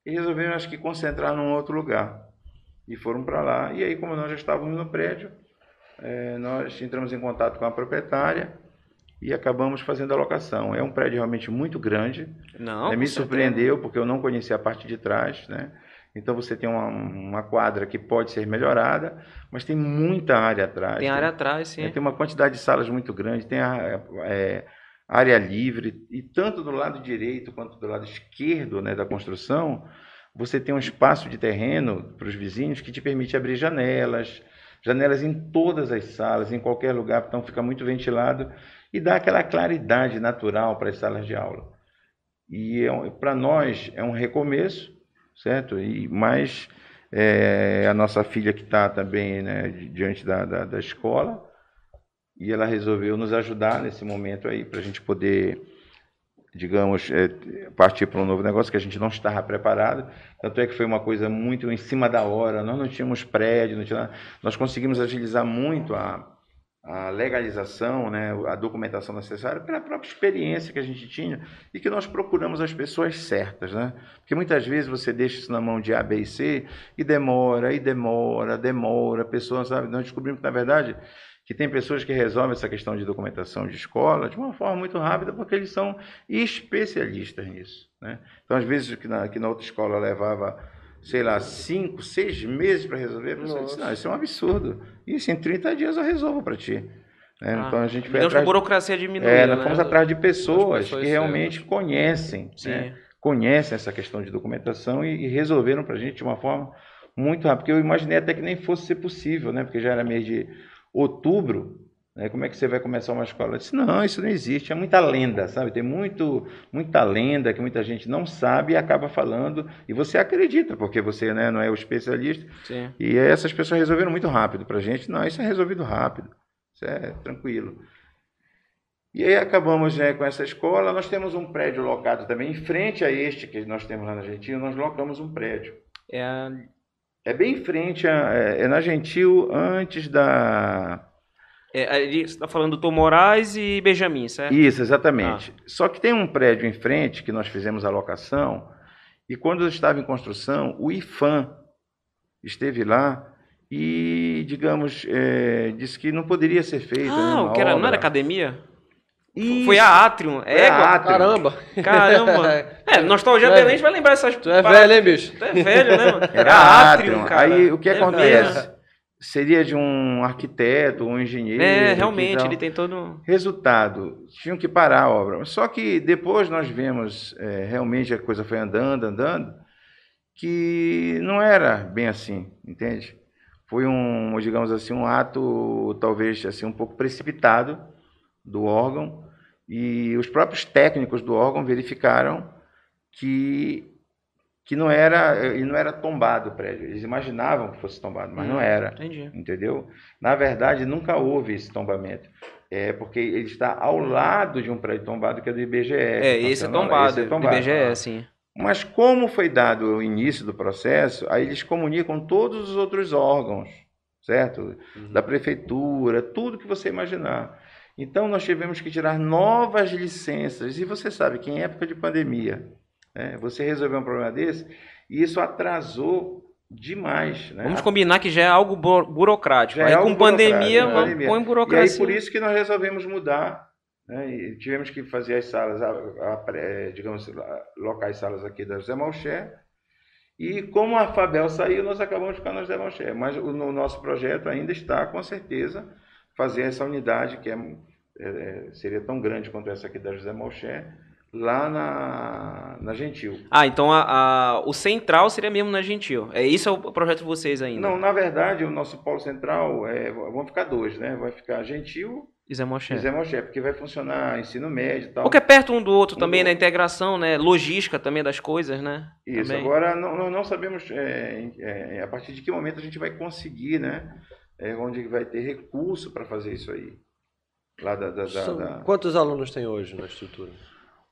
E resolveram, acho que, concentrar num outro lugar. E foram para lá. E aí, como nós já estávamos no prédio, é, nós entramos em contato com a proprietária e acabamos fazendo a locação. É um prédio realmente muito grande. Não, é, me surpreendeu porque eu não conhecia a parte de trás, né? Então você tem uma, uma, quadra que pode ser melhorada, mas tem muita área atrás. Tem área atrás, sim. É, tem uma quantidade de salas muito grande, tem a, é, área livre, e tanto do lado direito quanto do lado esquerdo né, da construção, você tem um espaço de terreno para os vizinhos que te permite abrir janelas, janelas em todas as salas, em qualquer lugar, então fica muito ventilado e dá aquela claridade natural para as salas de aula. E é, para nós é um recomeço, certo? E mais é, a nossa filha que está também né, diante da, da, da escola e ela resolveu nos ajudar nesse momento aí para a gente poder digamos, é, partir para um novo negócio que a gente não estava preparado. Tanto é que foi uma coisa muito em cima da hora. Nós não tínhamos prédio, não tinha, nós conseguimos agilizar muito a, a legalização, né, a documentação necessária pela própria experiência que a gente tinha e que nós procuramos as pessoas certas, né? Porque muitas vezes você deixa isso na mão de A, B e C e demora, e demora, demora, a pessoa sabe, nós descobrimos que na verdade que tem pessoas que resolvem essa questão de documentação de escola de uma forma muito rápida, porque eles são especialistas nisso. Né? Então, às vezes, que na, que na outra escola levava, sei lá, cinco, seis meses para resolver, a pessoa disse, não, isso é um absurdo. Isso em 30 dias eu resolvo para ti. Né? Ah, então a gente foi então, atrás... a burocracia diminuiu. É, nós né? fomos atrás de pessoas que realmente conhecem, né? conhecem essa questão de documentação e, e resolveram para a gente de uma forma muito rápida. Porque eu imaginei até que nem fosse ser possível, né? porque já era mês de outubro, né, como é que você vai começar uma escola? Eu disse, não, isso não existe, é muita lenda, sabe? Tem muito, muita lenda que muita gente não sabe e acaba falando, e você acredita, porque você né, não é o especialista. Sim. E essas pessoas resolveram muito rápido para a gente, não, isso é resolvido rápido, isso é tranquilo. E aí acabamos né, com essa escola, nós temos um prédio locado também, em frente a este que nós temos lá na Argentina, nós locamos um prédio. É é bem em frente, a, é, é na Gentil, antes da. É, você está falando do Tom Moraes e Benjamin, certo? Isso, exatamente. Ah. Só que tem um prédio em frente que nós fizemos a locação, e quando eu estava em construção, o IFAM esteve lá e, digamos, é, disse que não poderia ser feita. Ah, né, que era, não obra. era academia? Isso. Foi a Atrium. Foi É, a Atrium. Caramba! Caramba. É, nostalgia Tu é- gente vai lembrar essas Tu é paradas. velho, hein, bicho? Tu é velho, né, mano? Era a a Atrium, Atrium. cara. Aí o que É acontece? mesmo. Seria de um arquiteto, um engenheiro. É, realmente, ele tem todo. Resultado, tinham que parar a obra. Só que depois nós vemos, é, realmente a coisa foi andando, andando, que não era bem assim, entende? Foi um, digamos assim, um ato talvez assim um pouco precipitado do órgão e os próprios técnicos do órgão verificaram que que não era ele não era tombado o prédio. Eles imaginavam que fosse tombado, mas não Hum, era Entendi. entendeu? Na verdade, nunca houve esse tombamento. É porque ele está ao lado de um prédio tombado que é do IBGE. É, esse é tombado, Esse é do tombado. IBGE, sim. Mas como foi dado o início do processo, aí eles comunicam todos os outros órgãos, certo? Da prefeitura, tudo que você imaginar. Então nós tivemos que tirar novas licenças. E você sabe que em época de pandemia, né, você resolveu um problema desse, e isso atrasou demais. Né? Vamos combinar que já é algo bu- burocrático. Já é Aí algo com pandemia, pandemia. põe E aí burocracia. por isso que nós resolvemos mudar, né? Tivemos que fazer as salas, a, a digamos, locais salas aqui da José Malcher. E como a Fabel saiu, nós acabamos ficando na José Malcher. Mas o no nosso projeto ainda está, com certeza, fazer essa unidade que é, é, seria tão grande quanto essa aqui da José Malcher, lá na, na Gentil. Ah, então a, a- o central seria mesmo na Gentil. É isso é o projeto de vocês ainda. Não, na verdade, o nosso polo central, é, vão ficar dois, né? Vai ficar Gentil Zé Moché. e Zé Malcher, porque vai funcionar ensino médio e tal. Porque é perto um do outro Um também, do na outro. integração, né? Logística também das coisas, né? Isso, Também. agora não, não, sabemos é, é, a partir de que momento a gente vai conseguir, né? É, onde vai ter recurso para fazer isso aí. Lá da, da- da- da- Quantos alunos tem hoje na estrutura?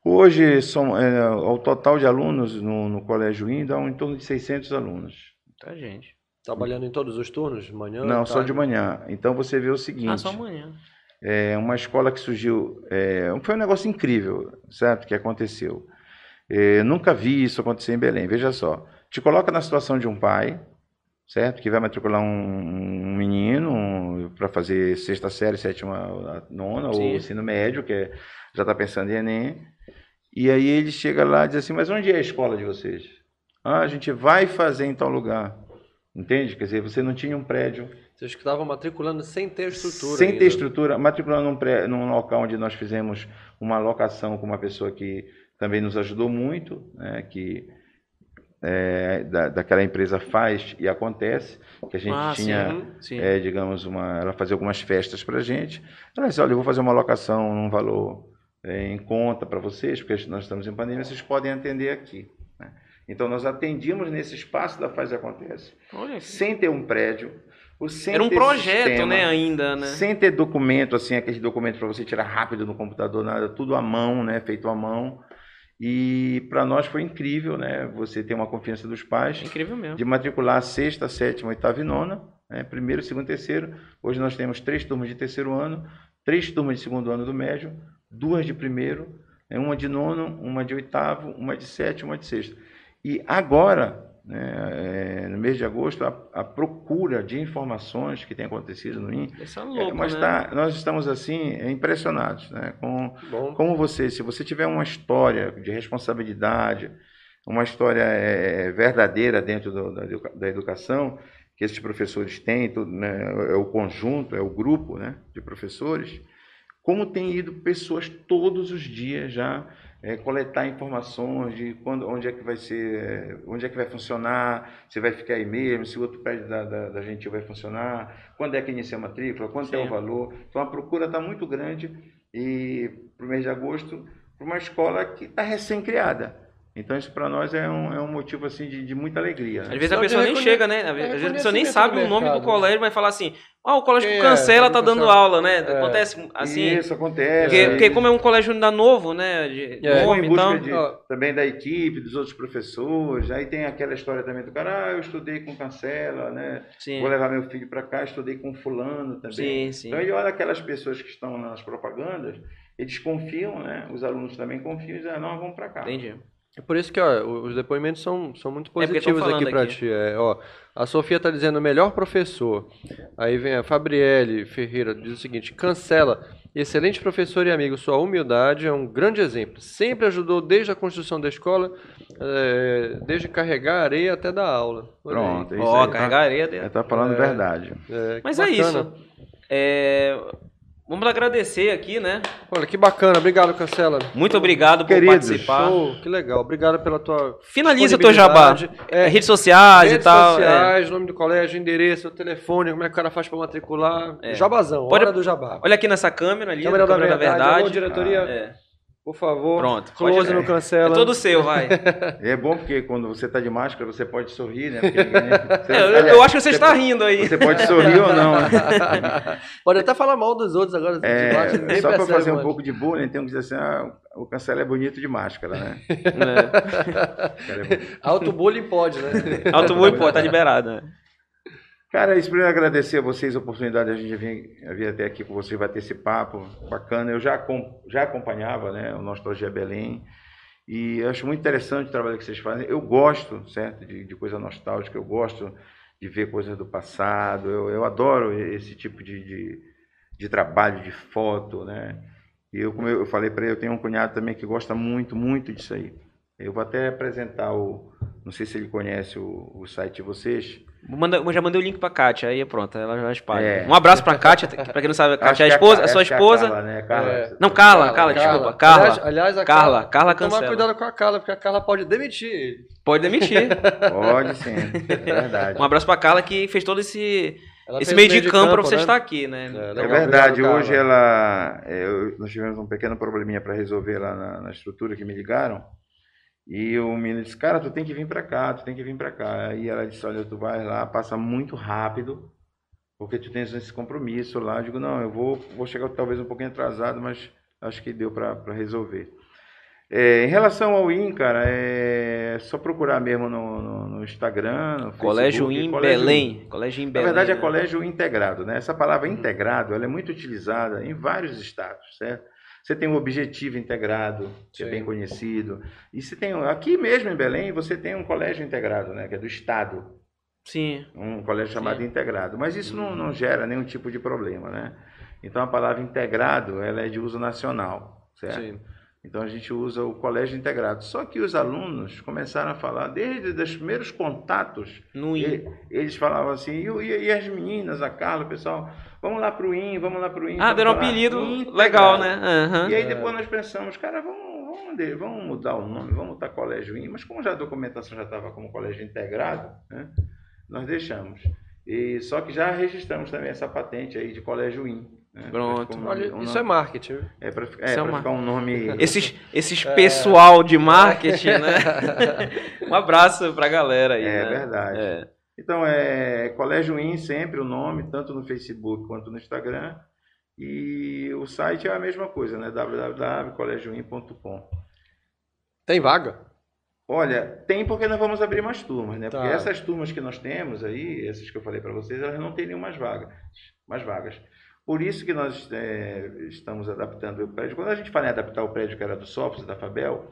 Hoje, são, é, o total de alunos no, no Colégio Indo é em torno de 600 alunos. Tá, gente. Trabalhando em todos os turnos? De manhã? Não, só de manhã. Então você vê o seguinte. Ah, só amanhã. É uma escola que surgiu. é, foi um negócio incrível, certo? Que aconteceu. É, nunca vi isso acontecer em Belém. Veja só. Te coloca na situação de um pai, certo? Que vai matricular um, um menino para fazer sexta série, sétima, nona, Sim. ou ensino médio, que é- já está pensando em Enem. E aí ele chega lá e diz assim: Mas onde é a escola de vocês? Ah, a gente vai fazer em tal lugar. Entende? Quer dizer, você não tinha um prédio Vocês que estavam matriculando sem ter estrutura sem ainda. ter estrutura, matriculando num, pré, num local onde nós fizemos uma alocação com uma pessoa que também nos ajudou muito, né, que é, da, daquela empresa faz e acontece, que a gente ah, tinha, sim. sim. é, digamos, uma, ela fazia algumas festas para a gente. Ela disse, olha, eu vou fazer uma alocação num valor é, em conta para vocês, porque nós estamos em pandemia, vocês podem atender aqui. né? Então, nós atendíamos nesse espaço da Faz e Acontece, sem ter um prédio, Era um projeto, sistema, né, ainda, né? sem ter documento, assim, aquele documento para você tirar rápido no computador, nada, tudo à mão, né, feito à mão. E para nós foi incrível, né, você ter uma confiança dos pais É incrível mesmo. de matricular a sexta, sétima, oitava e nona, né, primeiro, segundo, terceiro. Hoje nós temos três turmas de terceiro ano, três turmas de segundo ano do médio, duas de primeiro, né, uma de nono, uma de oitavo, uma de sétimo, uma de sexto. E agora, né, é, no mês de agosto, a, a procura de informações que tem acontecido no IN, Isso é é, louco, mas né? tá- nós estamos assim impressionados, né, com Bom, como você, se você tiver uma história de responsabilidade, uma história é, verdadeira dentro do- da, da educação, que esses professores têm, tudo, né, é o conjunto, é o grupo né, de professores, como tem ido pessoas todos os dias já é, coletar informações de quando, onde é que vai ser, é, onde é que vai funcionar, se vai ficar aí mesmo, se o outro prédio da, da, da Gentil vai funcionar, quando é que inicia a matrícula, quanto é Sim. o valor. Então a procura está muito grande e para o mês de agosto, para uma escola que está recém-criada. Então isso para nós é um, é um motivo assim de, de muita alegria. Às né? vezes a pessoa nem chega, né? Às é vezes a pessoa nem sabe o nome do mercado. colégio, vai falar assim, ah, o colégio é? cancela tá dando aula, né? É. Acontece assim. Isso acontece. Porque, porque como é um colégio ainda novo, né? De É. nome e busca de- também da equipe, dos outros professores. Aí tem aquela história também do cara, ah, eu estudei com cancela, né? Sim, Vou levar meu filho para cá, estudei com fulano também. sim, sim. Então ele olha aquelas pessoas que estão nas propagandas, eles confiam, né? Os alunos também confiam e dizem, ah, não, vamos para cá. Entendi. É por isso que ó, os depoimentos são, são muito É positivos falando aqui para ti. É, ó, a Sofia está dizendo melhor professor. Aí vem a Fabriele Ferreira, diz o seguinte: cancela. Excelente professor e amigo, sua humildade é um grande exemplo. Sempre ajudou desde a construção da escola, é, desde carregar areia até dar aula. Olha aí. Pronto, é isso Ó, aí. carregar areia Tá, dentro. tá falando É. verdade. É, Mas é bacana. isso. É, Vamos agradecer aqui, né? Olha, que bacana. Obrigado, Cancela. Muito obrigado por Queridos, participar. Show, que legal. Obrigado pela tua Finaliza o teu jabá. É, redes sociais Redes e tal. é. sociais, nome do colégio, endereço, telefone, como é que o cara faz pra matricular. É. Jabazão, Pode- hora do jabá. Olha aqui nessa câmera ali, Câmera na da câmera da verdade. verdade. Alô, diretoria. É. Por favor. Pronto, Close pode- no É cancela. todo seu, vai. É bom porque quando você tá de máscara, você pode sorrir, né? Porque ninguém- você- É, eu, eu acho que você está rindo aí. Você pode sorrir ou não. né? Pode até falar mal dos outros agora. É, só para fazer um pouco de bullying, tem que dizer assim, ah, o cancela é bonito de máscara, né? É. É. Autobullying pode, né? Alto muito, pô, tá liberado. Né? Cara, isso primeiro agradecer a vocês a oportunidade de a gente vir, vir até aqui com vocês, bater esse papo bacana. Eu já, já acompanhava né, o Nostalgia Belém e acho muito interessante o trabalho que vocês fazem. Eu gosto, certo, de, de coisa nostálgica, eu gosto de ver coisas do passado, eu, eu adoro esse tipo de, de, de trabalho, de foto, né? E eu, como eu falei para ele, eu tenho um cunhado também que gosta muito, muito disso aí. Eu vou até apresentar o, não sei se ele conhece o, o site de vocês, Manda, eu já mandei o link pra Kátia, aí pronto, ela já espalha. É. Um abraço pra Kátia, que pra quem não sabe, a Kátia é a esposa, a sua acho que é esposa. Carla, né? Carla. É. Não, Carla, Carla, desculpa, Carla. Aliás, aliás a Carla, Carla Tomar cancela. cuidado com a Carla, porque a Carla pode demitir ele. Pode demitir. Pode sim, é verdade. Um abraço pra Carla que fez todo esse, Ela esse fez meio de campo pra você né? estar aqui, né? É, É legal, verdade, hoje Carla. ela. é, eu- nós tivemos um pequeno probleminha para resolver lá na, na estrutura que me ligaram. E o menino disse, cara, tu tem que vir para cá, tu tem que vir para cá. Aí ela disse, olha, tu vai lá, passa muito rápido, porque tu tens esse compromisso lá. Eu digo, não, eu vou, vou chegar talvez um pouquinho atrasado, mas acho que deu para resolver. É, em relação ao IN, cara, é só procurar mesmo no, no- no Instagram, no Colégio Facebook, Colégio Belém. Colégio em na Belém. verdade, é né? colégio integrado, né? Essa palavra integrado, ela é muito utilizada em vários estados, certo? Você tem o objetivo integrado, que é Sim. bem conhecido. E você tem, aqui mesmo em Belém, você tem um colégio integrado, né? Que é do estado, Sim. um colégio chamado Sim. integrado. Mas isso não, não gera nenhum tipo de problema, né? Então, a palavra integrado, ela é de uso nacional, certo? Sim. Então a gente usa o colégio integrado. Só que os alunos começaram a falar, desde os primeiros contatos, No IN. eles falavam assim, e, o- e- e as meninas, a Carla, o pessoal, vamos lá pro IN, vamos lá pro IN. Ah, deram um lá, apelido integrado. legal, né? Aham. E aí depois nós pensamos, cara, vamos, vamos, vamos mudar o nome, vamos botar colégio IN, mas como já a documentação já estava como colégio integrado, né, nós deixamos. E, só que já registramos também essa patente aí de colégio IN. Né, Pronto. um Olha, um isso nome- é marketing. viu? é para é uma- ficar um nome... Esses, esses É. pessoal de marketing, né? um abraço pra galera aí. É né? verdade. É. Então é Colégio IN sempre o nome, tanto no Facebook quanto no Instagram. E o site é a mesma coisa, né? www.colegioin.com. Tem vaga? Olha, tem porque nós vamos abrir mais turmas, né? Tá. Porque essas turmas que nós temos aí, essas que eu falei para vocês, elas não teriam mais vagas, mais vagas. Por isso que nós é, estamos adaptando o prédio. Quando a gente fala em adaptar o prédio que era do Sofos, da Fabel,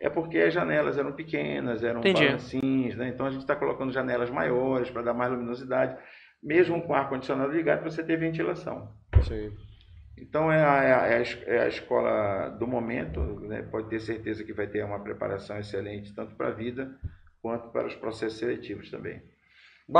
é porque as janelas eram pequenas, eram balancins, né? Então a gente está colocando janelas maiores para dar mais luminosidade, mesmo com o ar-condicionado ligado, para você ter ventilação. Sim. Então é a, é a- é é a escola do momento, né? pode ter certeza que vai ter uma preparação excelente, tanto para a vida quanto para os processos seletivos também.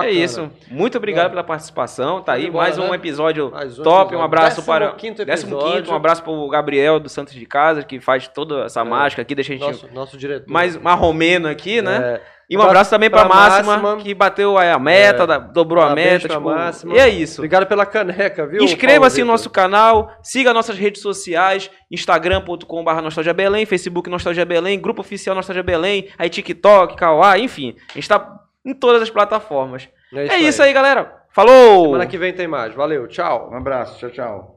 É isso. Muito obrigado pela participação. Tá aí mais um né? episódio Mais um top. episódio. Um abraço Décimo para. quinto Décimo episódio. quinto, um abraço para o Gabriel do Santos de Casa, que faz toda essa É. mágica aqui, deixa a gente Nosso, nosso diretor. mais marromeno aqui, né? É. E um abraço também para Máxima, Máxima. que bateu a meta, É. da- dobrou a meta. Tipo, Máxima. e é isso. Obrigado pela caneca, viu? Inscreva-se no nosso canal, siga nossas redes sociais, instagram.com.br Nostalgia Belém, Facebook Nostalgia Belém, Grupo Oficial Nostalgia Belém, aí TikTok, Kauá, enfim. A gente tá em todas as plataformas. Vitor. É isso aí, galera. Falou! Semana que vem tem mais. Valeu, tchau. Um abraço, tchau, tchau.